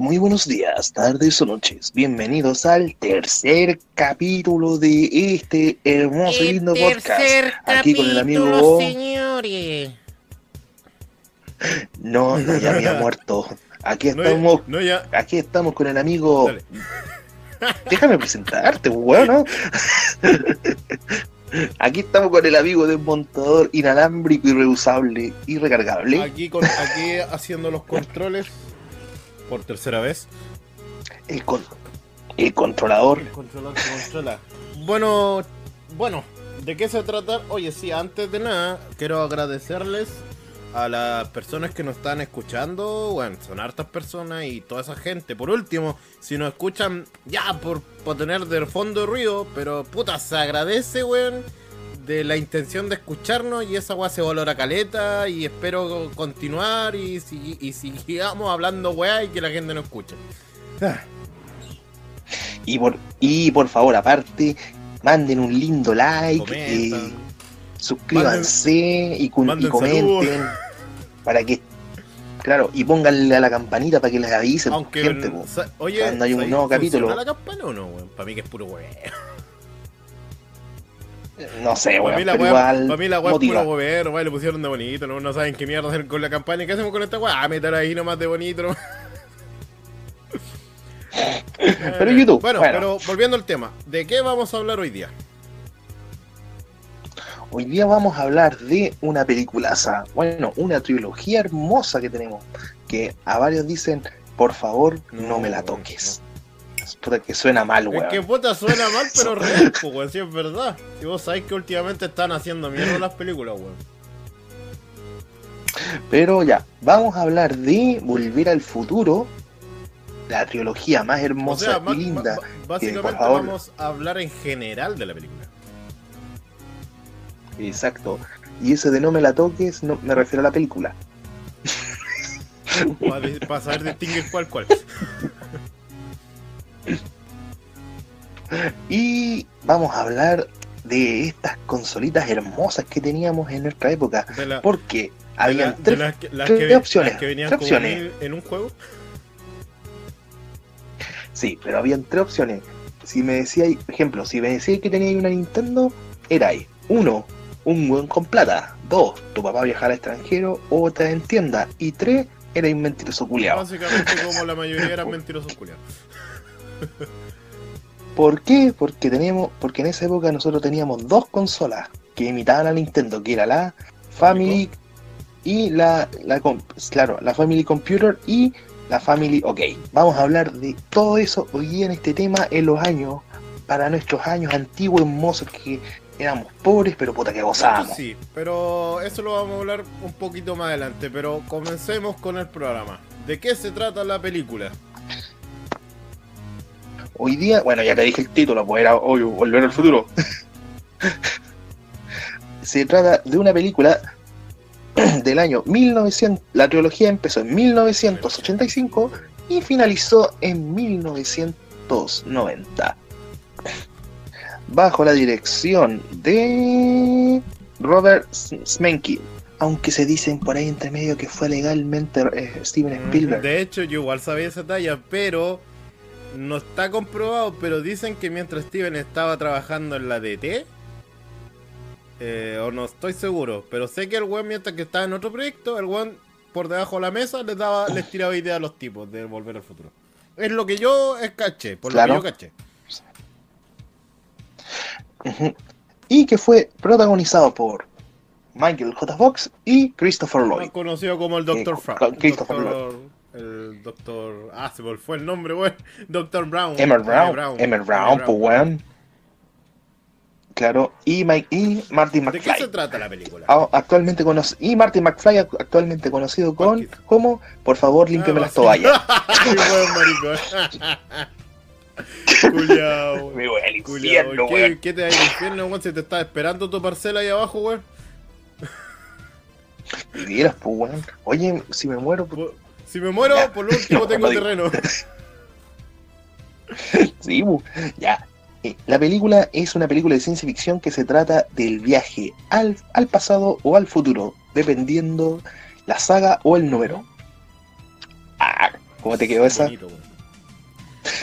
Muy buenos días, tardes o noches. Bienvenidos al tercer capítulo de este hermoso y lindo podcast. Aquí con el amigo. señores. No, no, ya había muerto. Aquí estamos. No, ya. Aquí estamos con el amigo. Dale. Déjame presentarte, weón, ¿no? Aquí estamos con el amigo desmontador inalámbrico y reusable y recargable. Aquí, con, aquí haciendo los controles por tercera vez. El, con- el controlador. El controlador que controla. Bueno, bueno, ¿de qué se trata? Oye, sí, antes de nada, quiero agradecerles a las personas que nos están escuchando. Bueno, son hartas personas y toda esa gente. Por último, si nos escuchan ya por, por tener de fondo ruido, pero puta, se agradece, weón. De la intención de escucharnos y esa weá se valora caleta y espero continuar y, si- y sigamos hablando weá y que la gente nos escuche. Ah. Y por, y por favor, aparte, manden un lindo like. eh, suscríbanse y, comenten para que claro y pónganle a la campanita para que les avisen Aunque, gente po. oye, cuando hay un ¿sabes nuevo capítulo. la campana o no, weón? Para mí que es puro weón. No sé Para weón, mí la pero weá, igual pa' mí la weá es puro weón, weón, le pusieron de bonito, no, no saben qué mierda hacer con la campaña. ¿Qué hacemos con esta weá? Ah, meter ahí nomás de bonito. nomás. Pero YouTube, Bueno, bueno. pero volviendo al tema, ¿de qué vamos a hablar hoy día? hoy día vamos a hablar de una peliculaza bueno una trilogía hermosa que tenemos que a varios dicen por favor no, No, me la toques Es puta que suena mal Es weón que puta suena mal, pero real, pues, weón, sí es verdad. Y vos sabés que últimamente están haciendo mierda las películas, weón. pero ya vamos a hablar de volver al futuro la trilogía más O hermosa sea, y linda básicamente por favor. vamos a hablar en general de la película. Exacto. Y ese de no me la toques, no me refiero a la película. Para saber distinguir cuál cuál. Y vamos a hablar de estas consolitas hermosas que teníamos en nuestra época. La, Porque había tres, las, que, las tres que- opciones, las que venían tres opciones. en, un juego. sí, pero habían tres opciones. Si me decía, por ejemplo, si me decía que tenía una Nintendo, era ahí. Uno, un buen con plata. Dos, tu papá viajaba al extranjero o te en tienda. Y tres, era un mentiroso culiao. Básicamente como la mayoría eran mentirosos culiados. ¿Por qué? Porque tenemos, porque en esa época nosotros teníamos dos consolas que imitaban a Nintendo, que era la Family y la, claro, la Family Computer y la Family OK. Vamos a hablar de todo eso hoy día en este tema en los años, para nuestros años antiguos hermosos que éramos pobres, pero puta que gozábamos. Sí, pero eso lo vamos a hablar un poquito más adelante. Pero comencemos con el programa. ¿De qué se trata la película? Hoy día, bueno, ya te dije el título, pues era hoy Volver al Futuro. Se trata de una película del año 1900. La trilogía empezó en 1985 y finalizó en 1990. Bajo la dirección de Robert Smenke. Aunque se dicen por ahí entre medio que fue legalmente eh, Steven Spielberg. De hecho, yo igual sabía esa talla, pero no está comprobado. Pero dicen que mientras Steven estaba trabajando en la DT, eh, o no estoy seguro, pero sé que el weón, mientras que estaba en otro proyecto, el weón por debajo de la mesa les daba, les tiraba ideas a los tipos de volver al futuro. Es lo que yo caché, por Claro. lo que yo caché. Y que fue protagonizado por Michael J. Fox y Christopher Más Lloyd. conocido como el Dr. Eh, Frank. Christopher El Dr. Ah, se fue el nombre, weón. Dr. Brown. Emmett Brown, Emmett Brown, pues weón. Claro, y, Mike, y Martin ¿De qué se McFly. trata la película? Ah, Actualmente conocido, y Martin McFly act- actualmente conocido con como Por favor, límpiame Ah, las toallas. Qué buen maricón. Culiao, Me voy al culiao. infierno, ¿Qué, weón. ¿Qué te da el infierno, weón? Si te está esperando tu parcela ahí abajo, weón. Vieras, pues weón. Oye, si me muero, pues, Si me muero, Ya. por lo último tengo terreno. Sí, ya. Eh, La película es una película de ciencia ficción que se trata del viaje al, al pasado o al futuro, dependiendo la saga o el número. Ah, ¿Cómo te quedó esa? Bonito.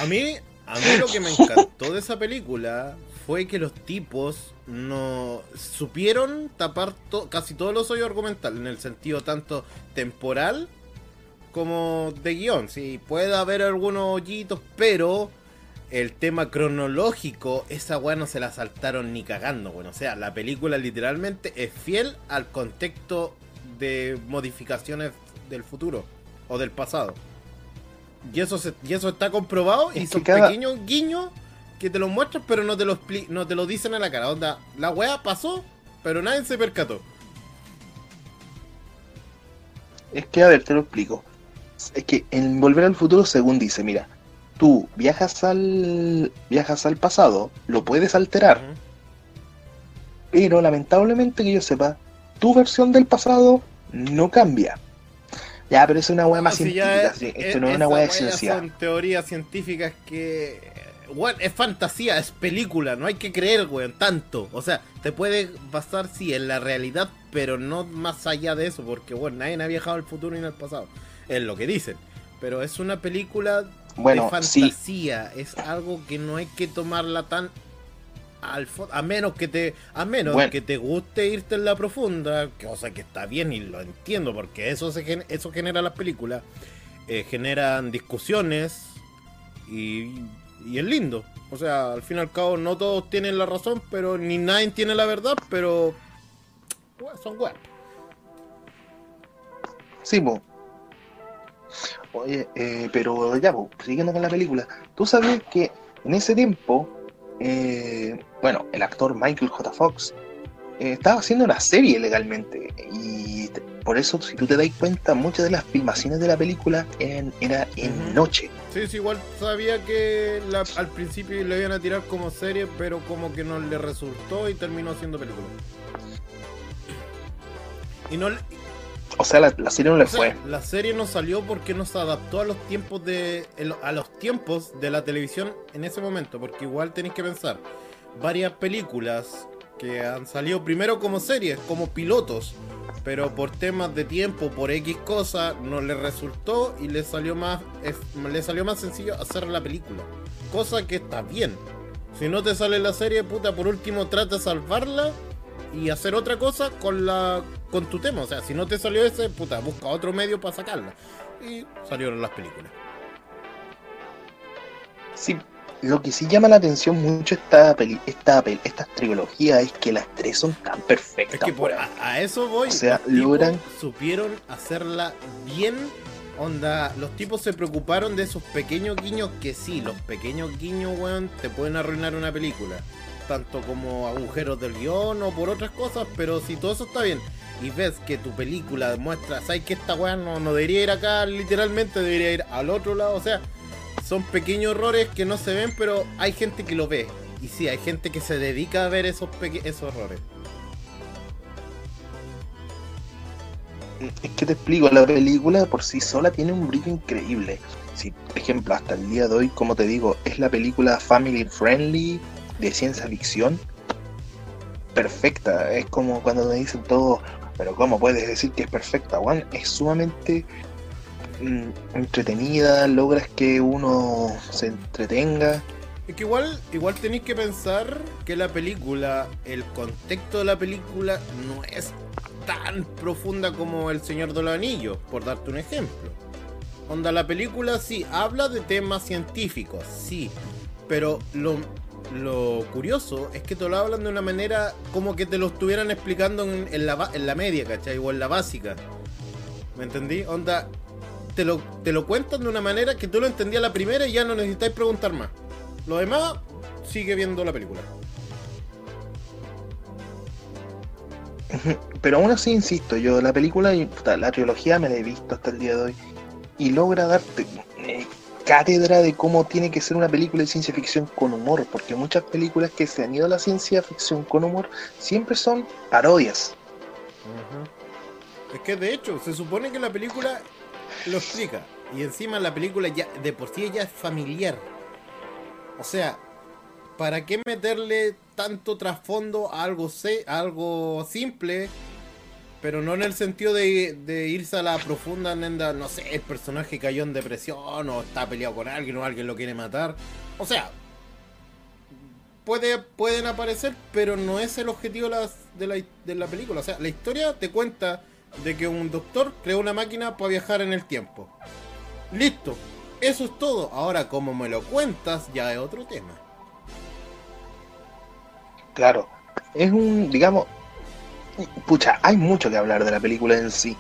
A mí, a mí lo que me encantó de esa película fue que los tipos no supieron tapar to- casi todos los hoyos argumentales, en el sentido tanto temporal como de guion. Sí, puede haber algunos hoyitos, pero el tema cronológico, esa weá no se la saltaron ni cagando, bueno. O sea, la película literalmente es fiel al contexto de modificaciones del futuro o del pasado. Y eso, se- y eso está comprobado y Es son cada- pequeños guiños que te lo muestran, pero no te lo, no te lo dicen a la cara. Onda, la weá pasó, pero nadie se percató. Es que, a ver, te lo explico. Es que en Volver al Futuro, según dice, mira, tú viajas al viajas al pasado, lo puedes alterar, pero lamentablemente que yo sepa, tu versión del pasado no cambia. Ya, pero es una weá más si científica, ya sí, es- esto no es una weá de ciencia. Son teorías científicas que. Bueno, es fantasía, es película, no hay que creer, weón, tanto. O sea, te puede basar, sí, en la realidad, pero no más allá de eso, porque, bueno, nadie ha viajado al futuro ni al pasado. Es lo que dicen. Pero es una película Bueno, de sí, fantasía, es algo que no hay que tomarla tan al a menos que te a menos Bueno. que te guste irte en la profunda, cosa que está bien y lo entiendo porque eso se gen- eso genera las películas, eh, generan discusiones y, y es lindo. O sea, al fin y al cabo no todos tienen la razón, pero ni nadie tiene la verdad, pero bueno, son weas. sí, po. Oye, eh, pero ya, po, siguiendo con la película, tú sabes que en ese tiempo, eh, bueno, el actor Michael J. Fox eh, estaba haciendo una serie legalmente y te- por eso, si tú te das cuenta, muchas de las filmaciones de la película eran, era en noche. Sí, sí, igual sabía que la- al principio le iban a tirar como serie, pero como que no le resultó y terminó haciendo película. Y no, le- O sea, la, la serie no le o sea, fue. la serie no salió porque no se adaptó a los tiempos de a los tiempos de la televisión en ese momento, porque igual tenéis que pensar varias películas que han salido primero como series, como pilotos, pero por temas de tiempo, por X cosa, no le resultó y le salió más es- le salió más sencillo hacer la película, cosa que está bien. Si no te sale la serie, puta, por último trata de salvarla y hacer otra cosa con la con tu tema. O sea, si no te salió ese, puta, busca otro medio para sacarla. Y salieron las películas. Sí, lo que sí llama la atención mucho esta peli, esta pel- estas trilogías es que las tres son tan perfectas. Es que por, a, a eso voy. O sea, logran- Supieron hacerla bien. Onda, los tipos se preocuparon de esos pequeños guiños que sí, los pequeños guiños, weón, te pueden arruinar una película. Tanto como agujeros del guion o por otras cosas, pero si todo eso está bien y ves que tu película demuestra, sabes que esta weá no, no debería ir acá, literalmente debería ir al otro lado, o sea, son pequeños errores que no se ven, pero hay gente que lo ve. Y sí, hay gente que se dedica a ver esos, esos errores. Es que te explico, la película por sí sola tiene un brillo increíble. Si, por ejemplo, hasta el día de hoy, como te digo, es la película family friendly de ciencia ficción perfecta. Es como cuando me dicen todo, pero ¿cómo puedes decir que es perfecta? Juan, es sumamente mm, entretenida, logras que uno se entretenga. Es que igual, igual tenéis que pensar que la película, el contexto de la película no es tan profunda como El Señor de los Anillos, por darte un ejemplo. Onda, la película sí habla de temas científicos, sí, pero lo, lo curioso es que te lo hablan de una manera como que te lo estuvieran explicando en, la, en la media, ¿cachai? O en la básica. ¿Me entendí? Onda, te lo, te lo cuentan de una manera que tú lo entendías la primera y ya no necesitáis preguntar más. Lo demás, sigue viendo la película. Pero aún así, insisto, yo la película, la trilogía me la he visto hasta el día de hoy y logra darte cátedra de cómo tiene que ser una película de ciencia ficción con humor, porque muchas películas que se han ido a la ciencia ficción con humor siempre son parodias. Es que de hecho, se supone que la película lo explica. Y encima la película ya de por sí ya es familiar. O sea, ¿para qué meterle tanto trasfondo a algo, se- a algo simple pero no en el sentido de, de irse a la profunda nenda, no sé, el personaje cayó en depresión o está peleado con alguien o alguien lo quiere matar. O sea, puede, pueden aparecer, pero no es el objetivo de la, de, la, de la película. O sea, la historia te cuenta de que un doctor creó una máquina para viajar en el tiempo. Listo, eso es todo. Ahora, como me lo cuentas, ya es otro tema. Claro, es un, digamos, pucha, hay mucho que hablar de la película en sí.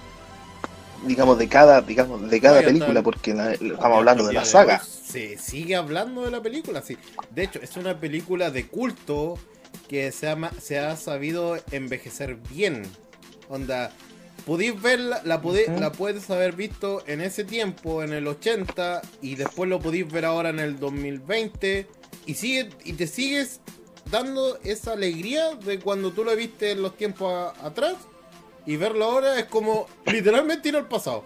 Digamos, de cada, digamos, de cada Oye, película, porque la- estamos hablando de la saga. Se sigue hablando de la película, sí. De hecho, es una película de culto que se, ama- se ha sabido envejecer bien. Onda, pudiste verla, la, Ujú. la puedes haber visto en ese tiempo, en el 80, y después lo pudiste ver ahora en el 2020, y, sigue, y te sigues dando esa alegría de cuando tú lo viste en los tiempos a- atrás, y verlo ahora es como literalmente ir al pasado.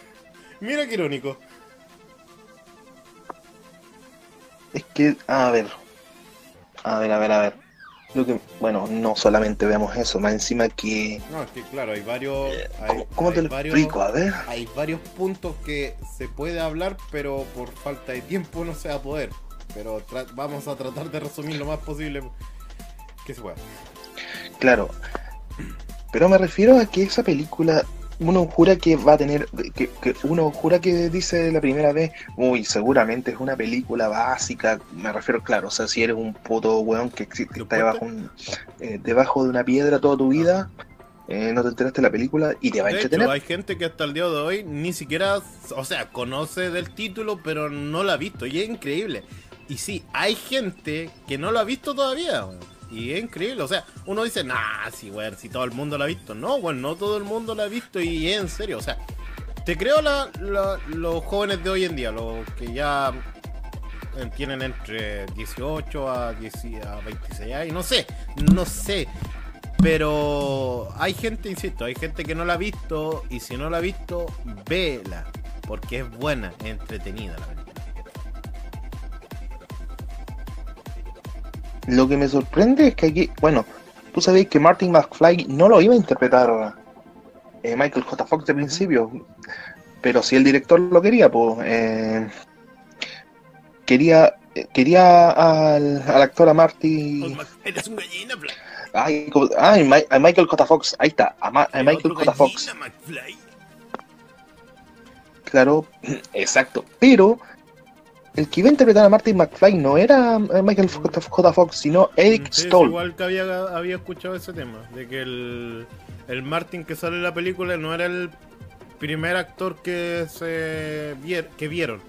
Mira qué irónico. Es que, a ver, a ver, a ver, a ver. Lo que, bueno, no solamente veamos eso, más encima que... No, es que claro, hay varios. hay- ¿Cómo, cómo te lo varios- explico? A ver. Hay varios puntos que se puede hablar, pero por falta de tiempo no se va a poder. Pero vamos a tratar de resumir lo más posible que se pueda. Claro. Pero me refiero a que esa película, uno jura que va a tener, que, que uno jura que dice la primera vez, uy, seguramente es una película básica, me refiero, claro, o sea, si eres un puto weón que existe, ¿Lo está debajo, un- eh, debajo de una piedra toda tu vida, eh, no te enteraste de la película y te va a entretener. hecho, hay gente que hasta el día de hoy ni siquiera, o sea, conoce del título, pero no la ha visto. Y es increíble. Y sí, hay gente que no lo ha visto todavía. weón. Y es increíble. O sea, uno dice, nah, sí, weón, si todo el mundo lo ha visto. No, bueno, no todo el mundo lo ha visto y en serio. O sea, te creo los jóvenes de hoy en día, los que ya eh, tienen entre 18 a, 10 a 26 años, no sé, no sé. Pero hay gente, insisto, hay gente que no la ha visto y si no la ha visto, vela, porque es buena, entretenida la película. Lo que me sorprende es que aquí, bueno, tú sabéis que Martin McFly no lo iba a interpretar eh, Michael J. Fox de principio, pero si el director lo quería, pues eh, quería eh, quería al, al actor a Marty, Eres un gallina, ay, ¿cómo- ay, a Michael J. Fox, ahí está, a, Ma- a Michael J. Fox, claro, exacto, pero el que iba a interpretar a Martin McFly no era eh, Michael J. Fox, sino Eric Sí, Stoll. igual que había, había escuchado ese tema, de que el, el Martin que sale en la película no era el primer actor que se vier- que vieron.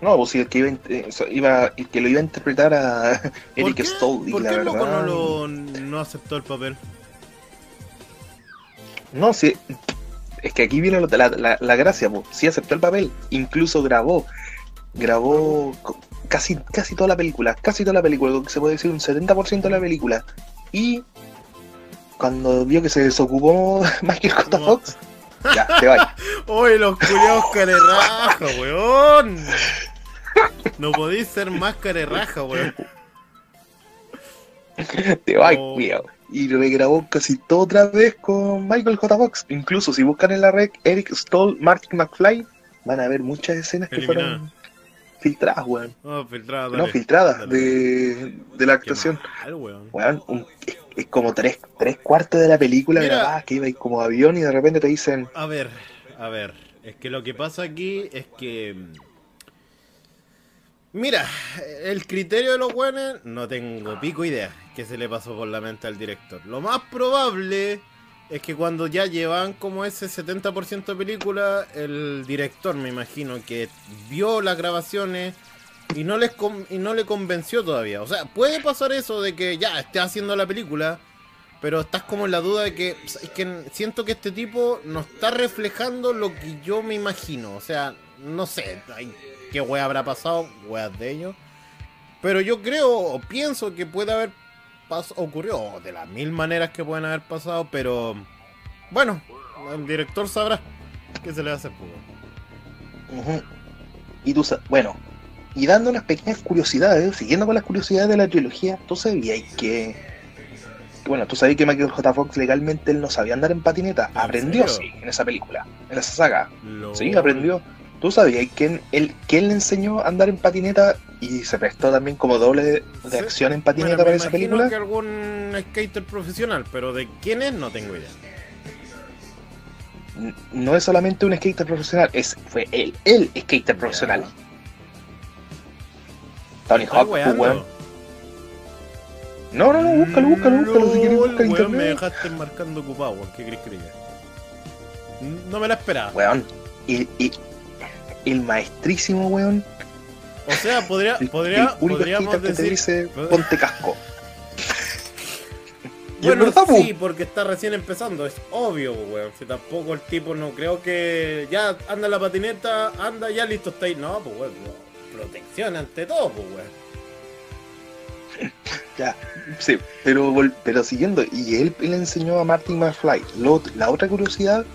No, pues el que iba, eh, iba- el que lo iba a interpretar a ¿Por Eric qué, Stoll, y ¿por la qué verdad. no, lo, no aceptó el papel? No, sí, es que aquí viene la, la- la gracia, pues. Sí aceptó el papel, incluso grabó. Grabó casi, casi toda la película, casi toda la película, se puede decir un 70% de la película. Y cuando vio que se desocupó Michael J. Fox, ya, te va. ¡Uy, los culiados carerraja, weón! No podéis ser más carerraja, weón. Te va, Oh. cuidado. Y regrabó casi todo otra vez con Michael J. Fox. Incluso si buscan en la red Eric Stoll, Martin McFly, van a ver muchas escenas que fueron filtradas, weón. No, filtrada, No, filtradas dale. de, de la actuación. mal, weón. Weón, un- es, es como tres, tres cuartos de la película Mira. grabada que iba ahí como avión y de repente te dicen, A ver, a ver. Es que lo que pasa aquí es que. mm, Mira, el criterio de los weones no tengo pico idea que se le pasó por la mente al director. Lo más probable es que cuando ya llevan como ese 70% de película, el director me imagino que vio las grabaciones y no les y no le convenció todavía. O sea, puede pasar eso de que ya esté haciendo la película, pero estás como en la duda de que es que siento que este tipo no está reflejando lo que yo me imagino. O sea, no sé ay, qué wea habrá pasado, weas de ellos. Pero yo creo o pienso que puede haber pas- ocurrido de las mil maneras que pueden haber pasado, pero bueno, el director sabrá qué se le va a hacer. pues. "Ujú". y tú bueno, y dando unas pequeñas curiosidades, siguiendo con las curiosidades de la trilogía, tú sabías que bueno, tú sabías que Michael J. Fox legalmente él no sabía andar en patineta. ¿En Aprendió, serio? sí, en esa película, en esa saga. Lo- Sí, aprendió. ¿Tú sabías que él, que él le enseñó a andar en patineta y se prestó también como doble de, Sí. acción en patineta Bueno, me para esa película? que algún skater profesional, pero de quién es no tengo idea. No es solamente un skater profesional, es fue él, el skater profesional. Tony Hawk, weón. No, no, no, búscalo, búscalo, búscalo. Si quieres, Lol, busca en weón, me internet. dejaste marcando ocupado, weón. ¿Qué crees que diga? No me la esperaba. Weón, el, el, el maestrísimo, weón. O sea, podría, podría, el podríamos que te decir. dice, ponte casco. Bueno, verdad, sí, porque está recién empezando, es obvio, weón. Si tampoco el tipo no creo que ya anda la patineta, anda, ya listo está ahí. No, pues weón, protección ante todo, pues weón. Ya, sí, pero, pero siguiendo, y él le enseñó a Martin McFly. Lo- la otra curiosidad,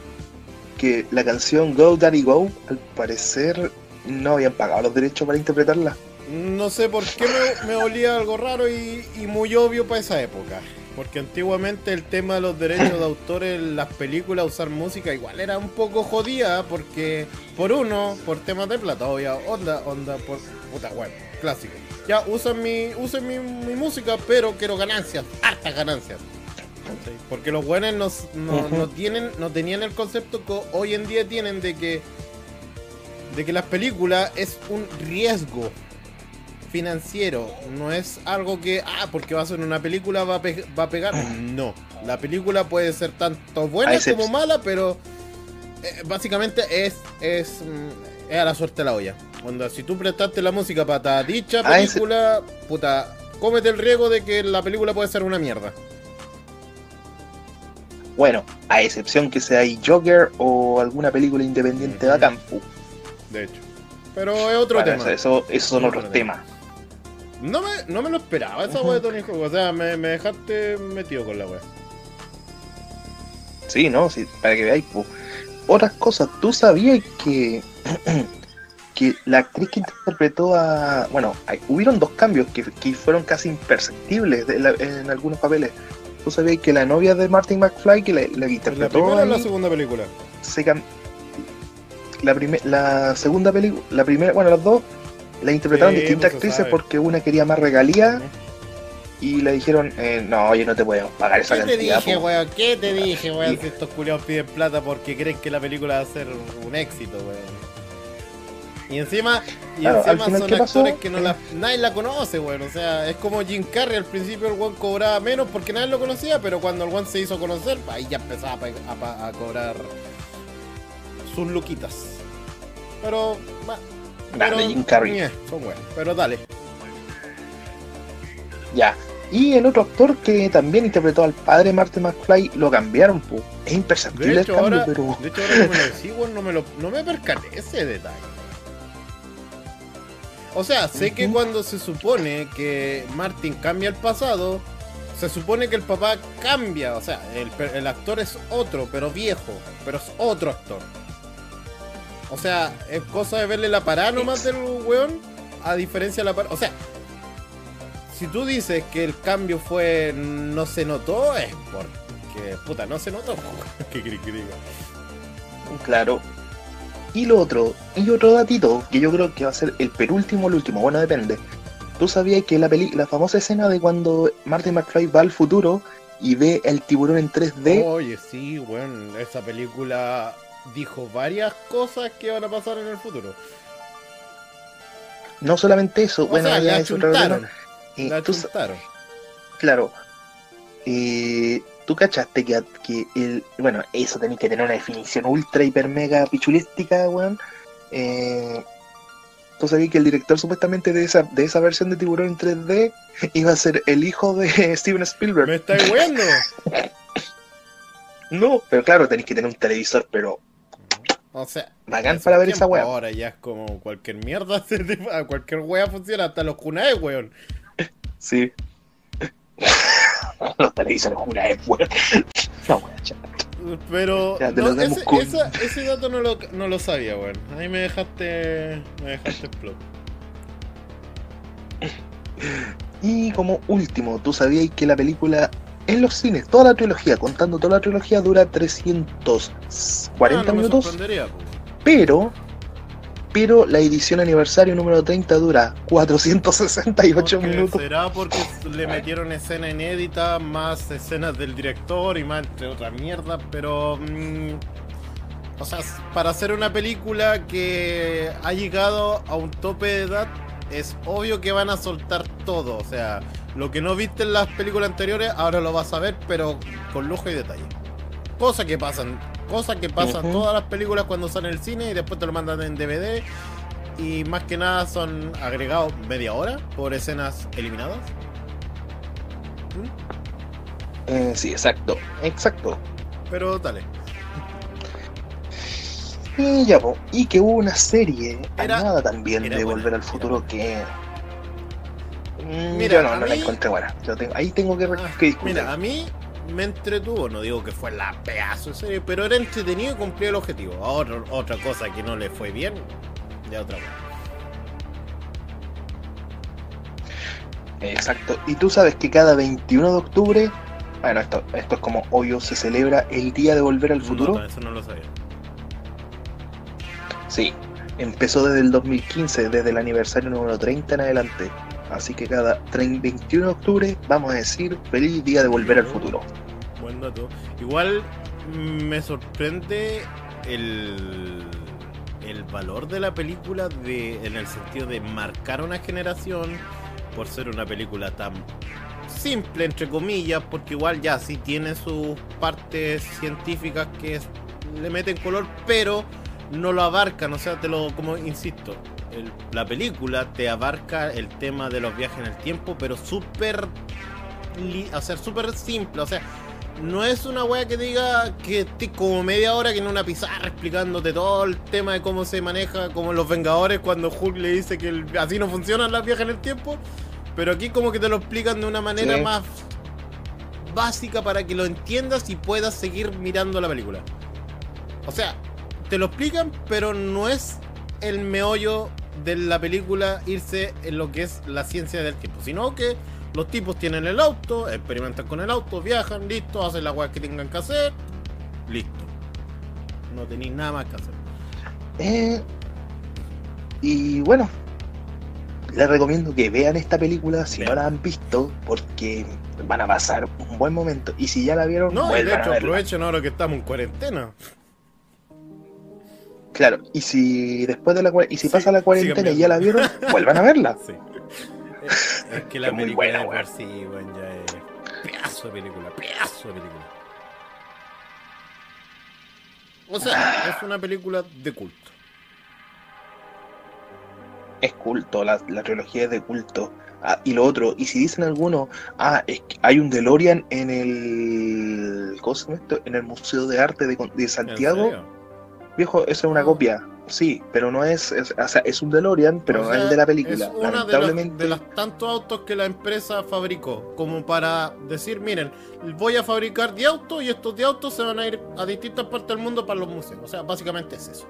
que la canción Go Daddy Go, al parecer no habían pagado los derechos para interpretarla. No sé por qué me, me olía algo raro y, y muy obvio para esa época. Porque antiguamente el tema de los derechos de autor en las películas, usar música, igual era un poco jodida. Porque, por uno, por temas de plata, obvio, onda, onda, por puta, bueno, clásico. Ya, usan mi, usen mi, mi música, pero quiero ganancias, hartas ganancias. Porque los buenos no, no tienen, no tenían el concepto que hoy en día tienen de que de que las películas es un riesgo financiero, no es algo que, ah, porque va a ser una película va a, pe- va a pegar. No, la película puede ser tanto buena como mala, pero eh, básicamente es, es, mm, es a la suerte de la olla. Cuando si tú prestaste la música para dicha A ese- película, puta, cómete el riesgo de que la película puede ser una mierda. Bueno, a excepción que sea Joker o alguna película independiente de campo. De hecho. Pero es otro tema. eso, eso, esos son Otro otros tema. temas. No me, no me lo esperaba esa wea de Tony Hawk. O sea, me, me dejaste metido con la wea. Sí, ¿no? Sí, para que veáis. po. Otras cosas, ¿tú sabías que, que la actriz que interpretó a... Bueno, hay- hubieron dos cambios que, que fueron casi imperceptibles de la- en algunos papeles. ¿Tú sabías que la novia de Martin McFly, que la, la que ¿La interpretó primera o la segunda película? se cam- la, primer- la segunda película, la primera, bueno, las dos, la interpretaron Sí, distintas pues se actrices sabe. porque una quería más regalía y le dijeron, eh, no, oye, no te podemos pagar esa ¿Qué te dije, po". weón? ¿Qué te dije, weón? Si estos culiados piden plata porque creen que la película va a ser un éxito, weón. Y encima, y Claro, al encima final, son ¿qué pasó? actores que no la, nadie la conoce, weón. O sea, es como Jim Carrey, al principio el weón cobraba menos porque nadie lo conocía, pero cuando el weón se hizo conocer, ahí ya empezaba a, a pa- a cobrar sus luquitas. Pero, Grande pero- Jim Carrey. ñe, son buenos, pero dale. Ya. Y el otro actor que también interpretó al padre Martin McFly lo cambiaron, po. Es imperceptible el cambio, ahora, pero. de hecho, ahora que me lo decís, no me, lo, no me percaté ese detalle. O sea, sé que cuando se supone que Martin cambia el pasado, se supone que el papá cambia. O sea, el, el actor es otro, pero viejo. Pero es otro actor. O sea, es cosa de verle la parada nomás del weón, a diferencia de la parada. O sea, si tú dices que el cambio fue. no se notó, es porque. puta, no se notó. ¿Qué diga? Claro. Y lo otro, y otro datito, que yo creo que va a ser el penúltimo o el último, bueno, depende. ¿Tú sabías que la, peli la famosa escena de cuando Martin McFly va al futuro y ve el tiburón en 3D? Oye, sí, bueno, esa película dijo varias cosas que van a pasar en el futuro. No solamente eso, O bueno, sea, ya la es chuntaron. Eh, La tú claro. Eh, tú cachaste que, que el. Bueno, eso tenéis que tener una definición ultra, hiper, mega pichulística, weón. Eh, tú sabías que el director supuestamente de esa, de esa versión de tiburón en 3D iba a ser el hijo de Steven Spielberg. ¿Me estáis weando? No, pero claro, tenéis que tener un televisor, pero O sea, bacán para ver esa. Ahora ya es como cualquier mierda, cualquier wea funciona, hasta los kunai, weón. Sí. Los televisores una vez, weón. No, weón, ya. Pero Ya, no, ese, con- esa- ese dato no lo, no lo sabía, weón. Ahí me dejaste. Me dejaste explot. Y como último, ¿tú sabías que la película en los cines, toda la trilogía, contando toda la trilogía, dura 340 Ah, no minutos. Pero, pero la edición aniversario número 30 dura 468 Porque minutos. Será porque le metieron escena inédita, más escenas del director y más entre otras mierdas, pero. mm, o sea, para hacer una película que ha llegado a un tope de edad, es obvio que van a soltar todo. O sea, lo que no viste en las películas anteriores, ahora lo vas a ver, pero con lujo y detalle. Cosa que pasan. Cosa que pasa en Ujú. todas las películas cuando salen en el cine y después te lo mandan en DVD y más que nada son agregados media hora por escenas eliminadas. ¿Mm? Eh, sí, exacto, exacto. Pero dale. Y ya, po, y que hubo una serie Era- animada también de buena, Volver al Futuro que. Mm, Mira, yo no, no la encontré buena. Yo tengo, ahí tengo que, Ah, que discutir. Mira, a mí me entretuvo, no digo que fue la pedazo de serie, pero era entretenido y cumplía el objetivo. Ahora, otra cosa que no le fue bien, ya otra cosa. Exacto. Y tú sabes que cada 21 de octubre, bueno, esto, esto es como obvio, se celebra el Día de Volver al Futuro. No, eso no lo sabía. Sí, empezó desde el 2015, desde el aniversario número 30 en adelante. Así que cada 30 21 de octubre vamos a decir feliz Día de Volver al Futuro. Buen dato. Igual mm, me sorprende el, el valor de la película de, en el sentido de marcar una generación por ser una película tan simple, entre comillas, porque igual ya sí tiene sus partes científicas que le meten color, pero no lo abarcan, o sea, te lo, como insisto, el- la película te abarca el tema de los viajes en el tiempo, pero súper, o sea, súper simple, o sea, no es una wea que diga que esté como media hora que en una pizarra explicándote todo el tema de cómo se maneja, como los Vengadores cuando Hulk le dice que el- así no funcionan las viajes en el tiempo. Pero aquí como que te lo explican de una manera Sí. más básica para que lo entiendas y puedas seguir mirando la película. O sea, te lo explican, pero no es el meollo de la película irse en lo que es la ciencia del tiempo, sino que los tipos tienen el auto, experimentan con el auto, viajan, listo, hacen la weá que tengan que hacer, listo. No tenéis nada más que hacer. Eh, y bueno, les recomiendo que vean esta película si no la han visto, porque van a pasar un buen momento. Y si ya la vieron, No, de hecho aprovechen ahora que estamos en cuarentena. Claro, y si después de la y si Sí, pasa la cuarentena y ya la vieron, vuelvan a verla. Sí. Es, es que la Es muy película buena, de por sí, weón, ya es pedazo de película, pedazo de película. O sea, es una película de culto. Es culto, la, la trilogía es de culto. Ah, y lo otro, y si dicen alguno, ah, es que hay un DeLorean en el. ¿Cómo se llama esto? En el Museo de Arte de, de ¿En Santiago. Viejo, eso es una copia. Sí, pero no es, es- o sea, es un DeLorean, pero O no es el de la película. Es una de los, Lamentablemente. de los tantos autos que la empresa fabricó, como para decir, miren, voy a fabricar 10 autos y estos 10 autos se van a ir a distintas partes del mundo para los museos. O sea, básicamente es eso.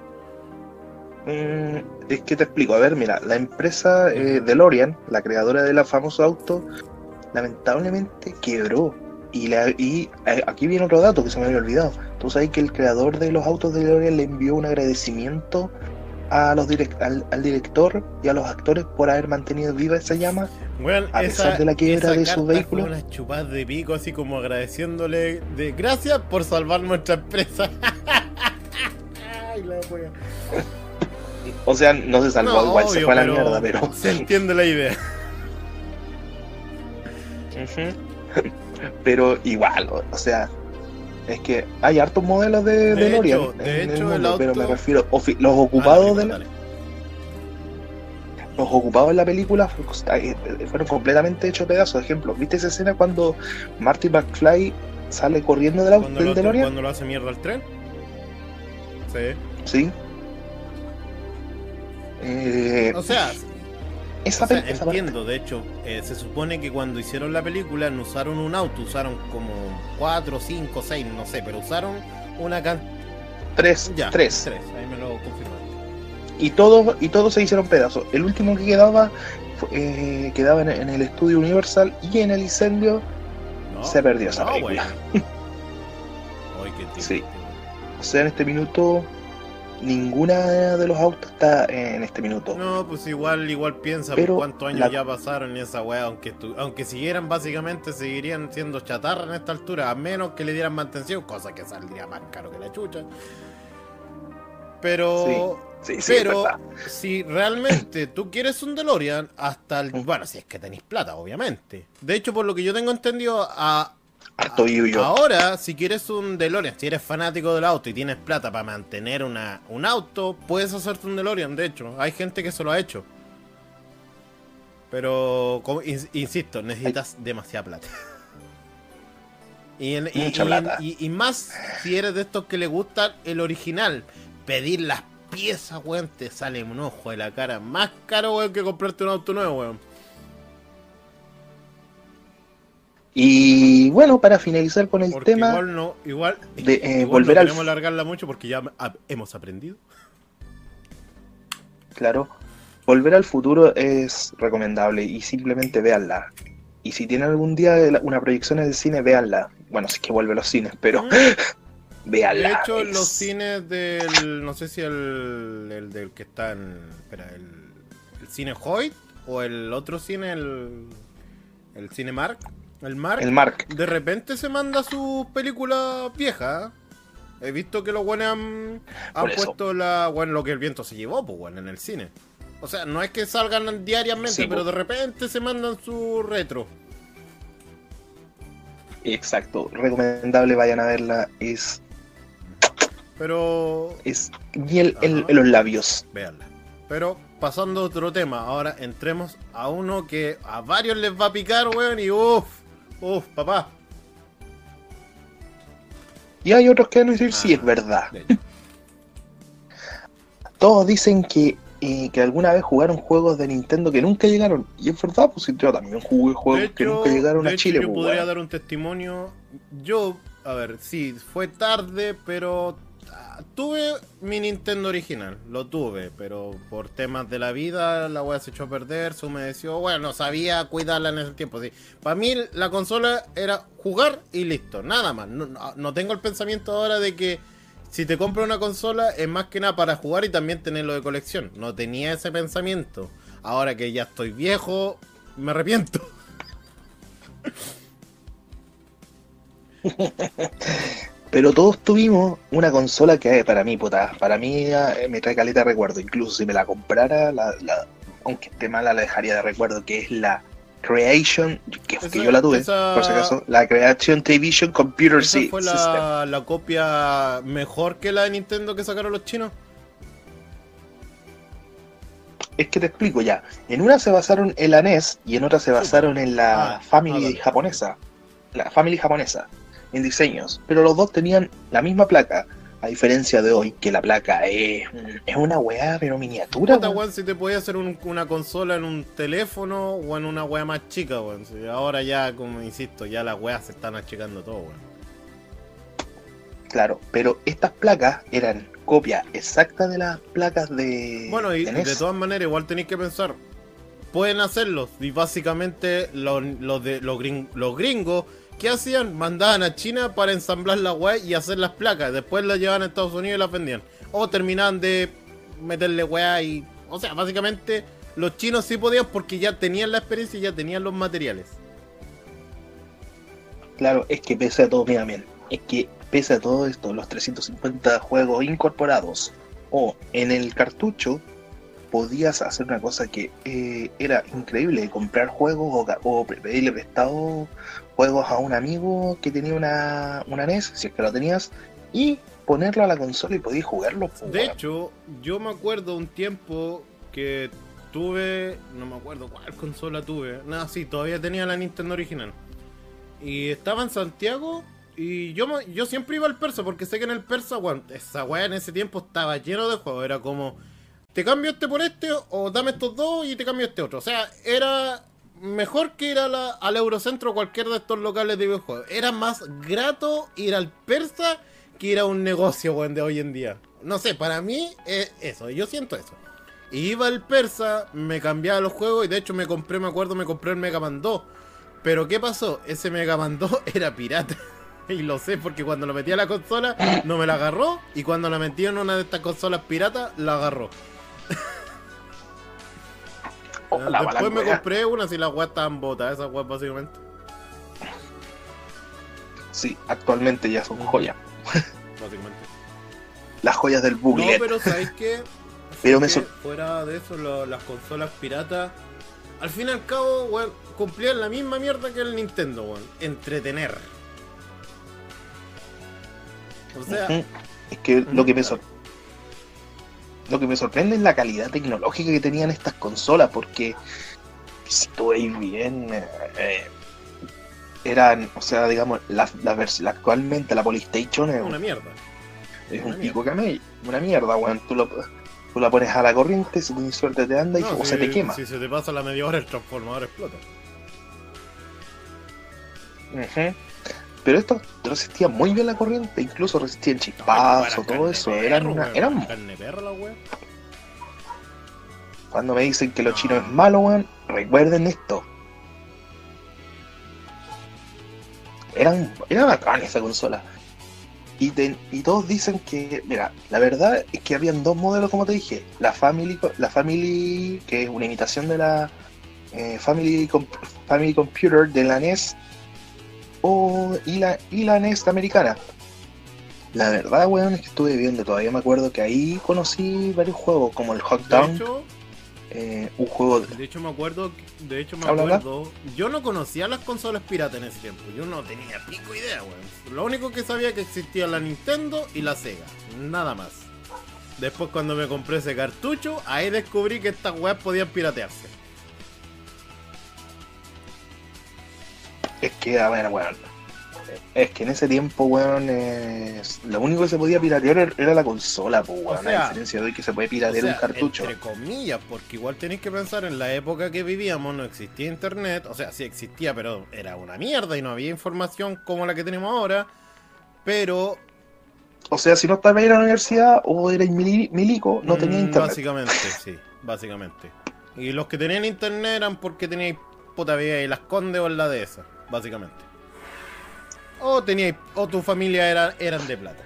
Mm, es que te explico, a ver, mira, la empresa eh, DeLorean, la creadora de la famoso auto, lamentablemente quebró. Y, la, y eh, aquí viene otro dato que se me había olvidado. Tú sabes que el creador de los autos de DeLorean le envió un agradecimiento a los direct- al, al director y a los actores por haber mantenido viva esa llama. A pesar de la quiebra de su vehículo. Unas chupadas de pico, así como agradeciéndole de gracias por salvar nuestra empresa. Ay, la wea. O sea, no se salvó, No, igual se fue a la mierda, pero. Se entiende la idea. Ujú. Pero igual, o, sea, es que hay hartos modelos de, De DeLorean hecho- de en el hecho, el mundo, pero me auto- refiero, los Ah, ocupados dale, de la- dale. los ocupados en la película eh, fueron completamente hechos pedazos. Ejemplo, ¿viste esa escena cuando Marty McFly sale corriendo del auto del lo, DeLorean? cuando lo hace mierda el tren. Sí. Sí. Eh, O sea, esa, o sea, parte- entiendo, de hecho, eh, se supone que cuando hicieron la película no usaron un auto, usaron como 4, 5, 6, no sé, pero usaron una cantidad. tres, Ya, tres. Tres, ahí me lo confirmaron. y todos y todos se hicieron pedazos. El último que quedaba eh, quedaba en, en el estudio Universal y en el incendio No, se perdió esa película. Ay, qué triste, Sí. O sea, en este minuto, ninguna de los autos está en este minuto. No, pues igual, igual piensa Pero por cuántos años la- ya pasaron y esa weá, aunque tu- aunque siguieran básicamente seguirían siendo chatarra en esta altura, a menos que le dieran mantención, cosa que saldría más caro que la chucha. Pero Sí, sí, es pero si realmente tú quieres un DeLorean, hasta el. Mm. Bueno, si es que tenéis plata, obviamente. De hecho, por lo que yo tengo entendido, a, Harto yo. ahora, si quieres un DeLorean, si eres fanático del auto y tienes plata para mantener una, un auto, puedes hacerte un DeLorean. De hecho, hay gente que se lo ha hecho. Pero, como- insisto, necesitas demasiada plata. Y, en- y- Mucha y- plata. y- y más si eres de estos que le gusta el original. Pedir las piezas, weón, te sale un ojo de la cara. Más caro, weón, que comprarte un auto nuevo, weón. Y bueno, para finalizar con el Porque tema, igual no, igual, de, eh, igual volver no al- queremos alargarla mucho porque ya hemos aprendido. claro, volver al futuro es recomendable y simplemente véanla. Y si tienen algún día una proyección en el cine, véanla. Bueno, si es que vuelve a los cines, pero Mm. véanla. De hecho, es- los cines del. No sé si el, el del que está en. Espera, el, el cine Hoyt o el otro cine, el. El cine Mark. El Mark. El Mark. De repente se manda sus películas viejas. He visto que los buenos han, puesto la. Bueno, lo que el viento se llevó, pues, bueno, en el cine. O sea, no es que salgan diariamente, Sí, pero de repente se mandan su retro. Exacto, recomendable, vayan a verla. Es, Pero. es miel en, en los labios. Veanla. Pero pasando a otro tema, ahora entremos a uno que a varios les va a picar, weón, y uff, uff, papá. Y hay otros que van a decir, sí, Ajá. es verdad. Todos dicen que, eh, que alguna vez jugaron juegos de Nintendo que nunca llegaron. Y es verdad, pues yo también jugué juegos que nunca llegaron a Chile. yo pues, podría dar un testimonio. Yo, a ver, sí, fue tarde, pero ah, tuve mi Nintendo original, lo tuve, pero por temas de la vida la weá se echó a perder, se humedeció, bueno, no sabía cuidarla en ese tiempo, sí. Para mí la consola era jugar y listo, nada más. No, no- tengo el pensamiento ahora de que si te compro una consola es más que nada para jugar y también tenerlo de colección. No tenía ese pensamiento. Ahora que ya estoy viejo, me arrepiento. Pero todos tuvimos una consola que eh, para mí, puta, para mí eh, me trae caleta de recuerdo. Incluso si me la comprara, la, la- aunque esté mala, la dejaría de recuerdo, que es la Creation, que, que Esa- yo la tuve, esa- por si acaso, la Creation Television Computer ¿Esa fue System. la, copia mejor que la de Nintendo que sacaron los chinos? Es que te explico ya. En una se basaron en la NES y en otra se basaron en la Ah, Family ah, japonesa. La Family japonesa. En diseños. Pero los dos tenían la misma placa. A diferencia de hoy, que la placa es, es una weá, pero miniatura. Puta, weón. weón, si te podía hacer un- una consola en un teléfono o en una wea más chica, weón. Si ahora ya, como insisto, ya las weas se están achicando todo, weón. Claro, pero estas placas eran copia exacta de las placas de. Bueno, y de de todas maneras, igual tenéis que pensar. Pueden hacerlo. Y básicamente los, los de, los, gring- los gringos, ¿qué hacían? Mandaban a China para ensamblar la web y hacer las placas. Después las llevaban a Estados Unidos y las vendían. O terminaban de meterle weá y. O sea, básicamente los chinos sí podían porque ya tenían la experiencia y ya tenían los materiales. Claro, es que pese a todo, mira bien, es que pese a todo esto, los 350 juegos incorporados o en el cartucho, podías hacer una cosa que eh, era increíble, comprar juegos o, o pedirle prestado juegos a un amigo que tenía una, una NES, si es que lo tenías, y ponerlo a la consola y podías jugarlo. po, De hecho, yo me acuerdo un tiempo que tuve, no me acuerdo cuál consola tuve, nada, sí, todavía tenía la Nintendo original. Y estaba en Santiago y yo, yo siempre iba al Persa porque sé que en el Persa, bueno, esa weá en ese tiempo estaba lleno de juegos, era como, te cambio este por este o dame estos dos y te cambio este otro. O sea, era mejor que ir a la- al Eurocentro o cualquier de estos locales de videojuegos. Era más grato ir al Persa que ir a un negocio, weón, de hoy en día. No sé, para mí es eso, yo siento eso. Iba al Persa, me cambiaba los juegos y de hecho me compré, me acuerdo, me compré el Mega Man 2. Pero ¿qué pasó? Ese Mega Man 2 era pirata. Y lo sé porque cuando lo metí a la consola no me la agarró. Y cuando la metí en una de estas consolas piratas, la agarró. Oh, la Después me compré una si las weas estaban botas, esas weas básicamente. Sí, actualmente ya son joyas. Básicamente. Las joyas del No, Buglet. pero ¿sabéis qué? Pero me ¿Sabéis sor- qué? Fuera de eso, lo- las consolas piratas, al fin y al cabo, weón, cumplían la misma mierda que el Nintendo, weón. Entretener. O sea. Es que lo que me sor- lo que me sorprende es la calidad tecnológica que tenían estas consolas, porque si tú veis bien, eh, eran, o sea, digamos, la, la actualmente la Polystation es, una mierda. es una un pico camello, una mierda, weón. Tú, lo- tú la pones a la corriente, si tienes suerte te anda y No, o si, se te quema. Si se te pasa la media hora, el transformador explota. Ujú. Pero esto resistía muy bien la corriente, incluso resistían chispazos, Ay, todo eso. perro, Eran, una- eran Carne perra la wea. Cuando me dicen que lo No. chino es malo, weón, recuerden esto. Eran, era bacán esa consola. Y, te- y todos dicen que, mira, la verdad es que habían dos modelos, como te dije. La Family, la Family que es una imitación de la eh, Family, Family Computer de la NES, o, y, la, y la NES americana. La verdad, weón, es que estuve viendo, todavía me acuerdo que ahí conocí varios juegos, como el Hot hecho, eh, un juego de, de hecho me acuerdo, de hecho me Habla, habla. acuerdo, yo no conocía las consolas piratas en ese tiempo, yo no tenía pico idea, weón. Lo único que sabía que existía la Nintendo y la Sega, nada más. Después cuando me compré ese cartucho, ahí descubrí que estas weas podían piratearse. Es que, a ver, weón. Es que en ese tiempo, weón, es- lo único que se podía piratear era- era la consola, pues, weón. sea, a diferencia de hoy que se puede O piratear sea, un cartucho. Entre comillas, porque igual tenéis que pensar en la época que vivíamos, no existía internet, o sea, sí existía, pero era una mierda y no había información como la que tenemos ahora. Pero O sea, si no estabas en la universidad o eras mili- milico, no tenía Mm, internet. Básicamente, sí, básicamente. Y los que tenían internet eran porque teníais puta vida y las condes o en la de esa, básicamente. O teníais, o tu familia era, eran de plata.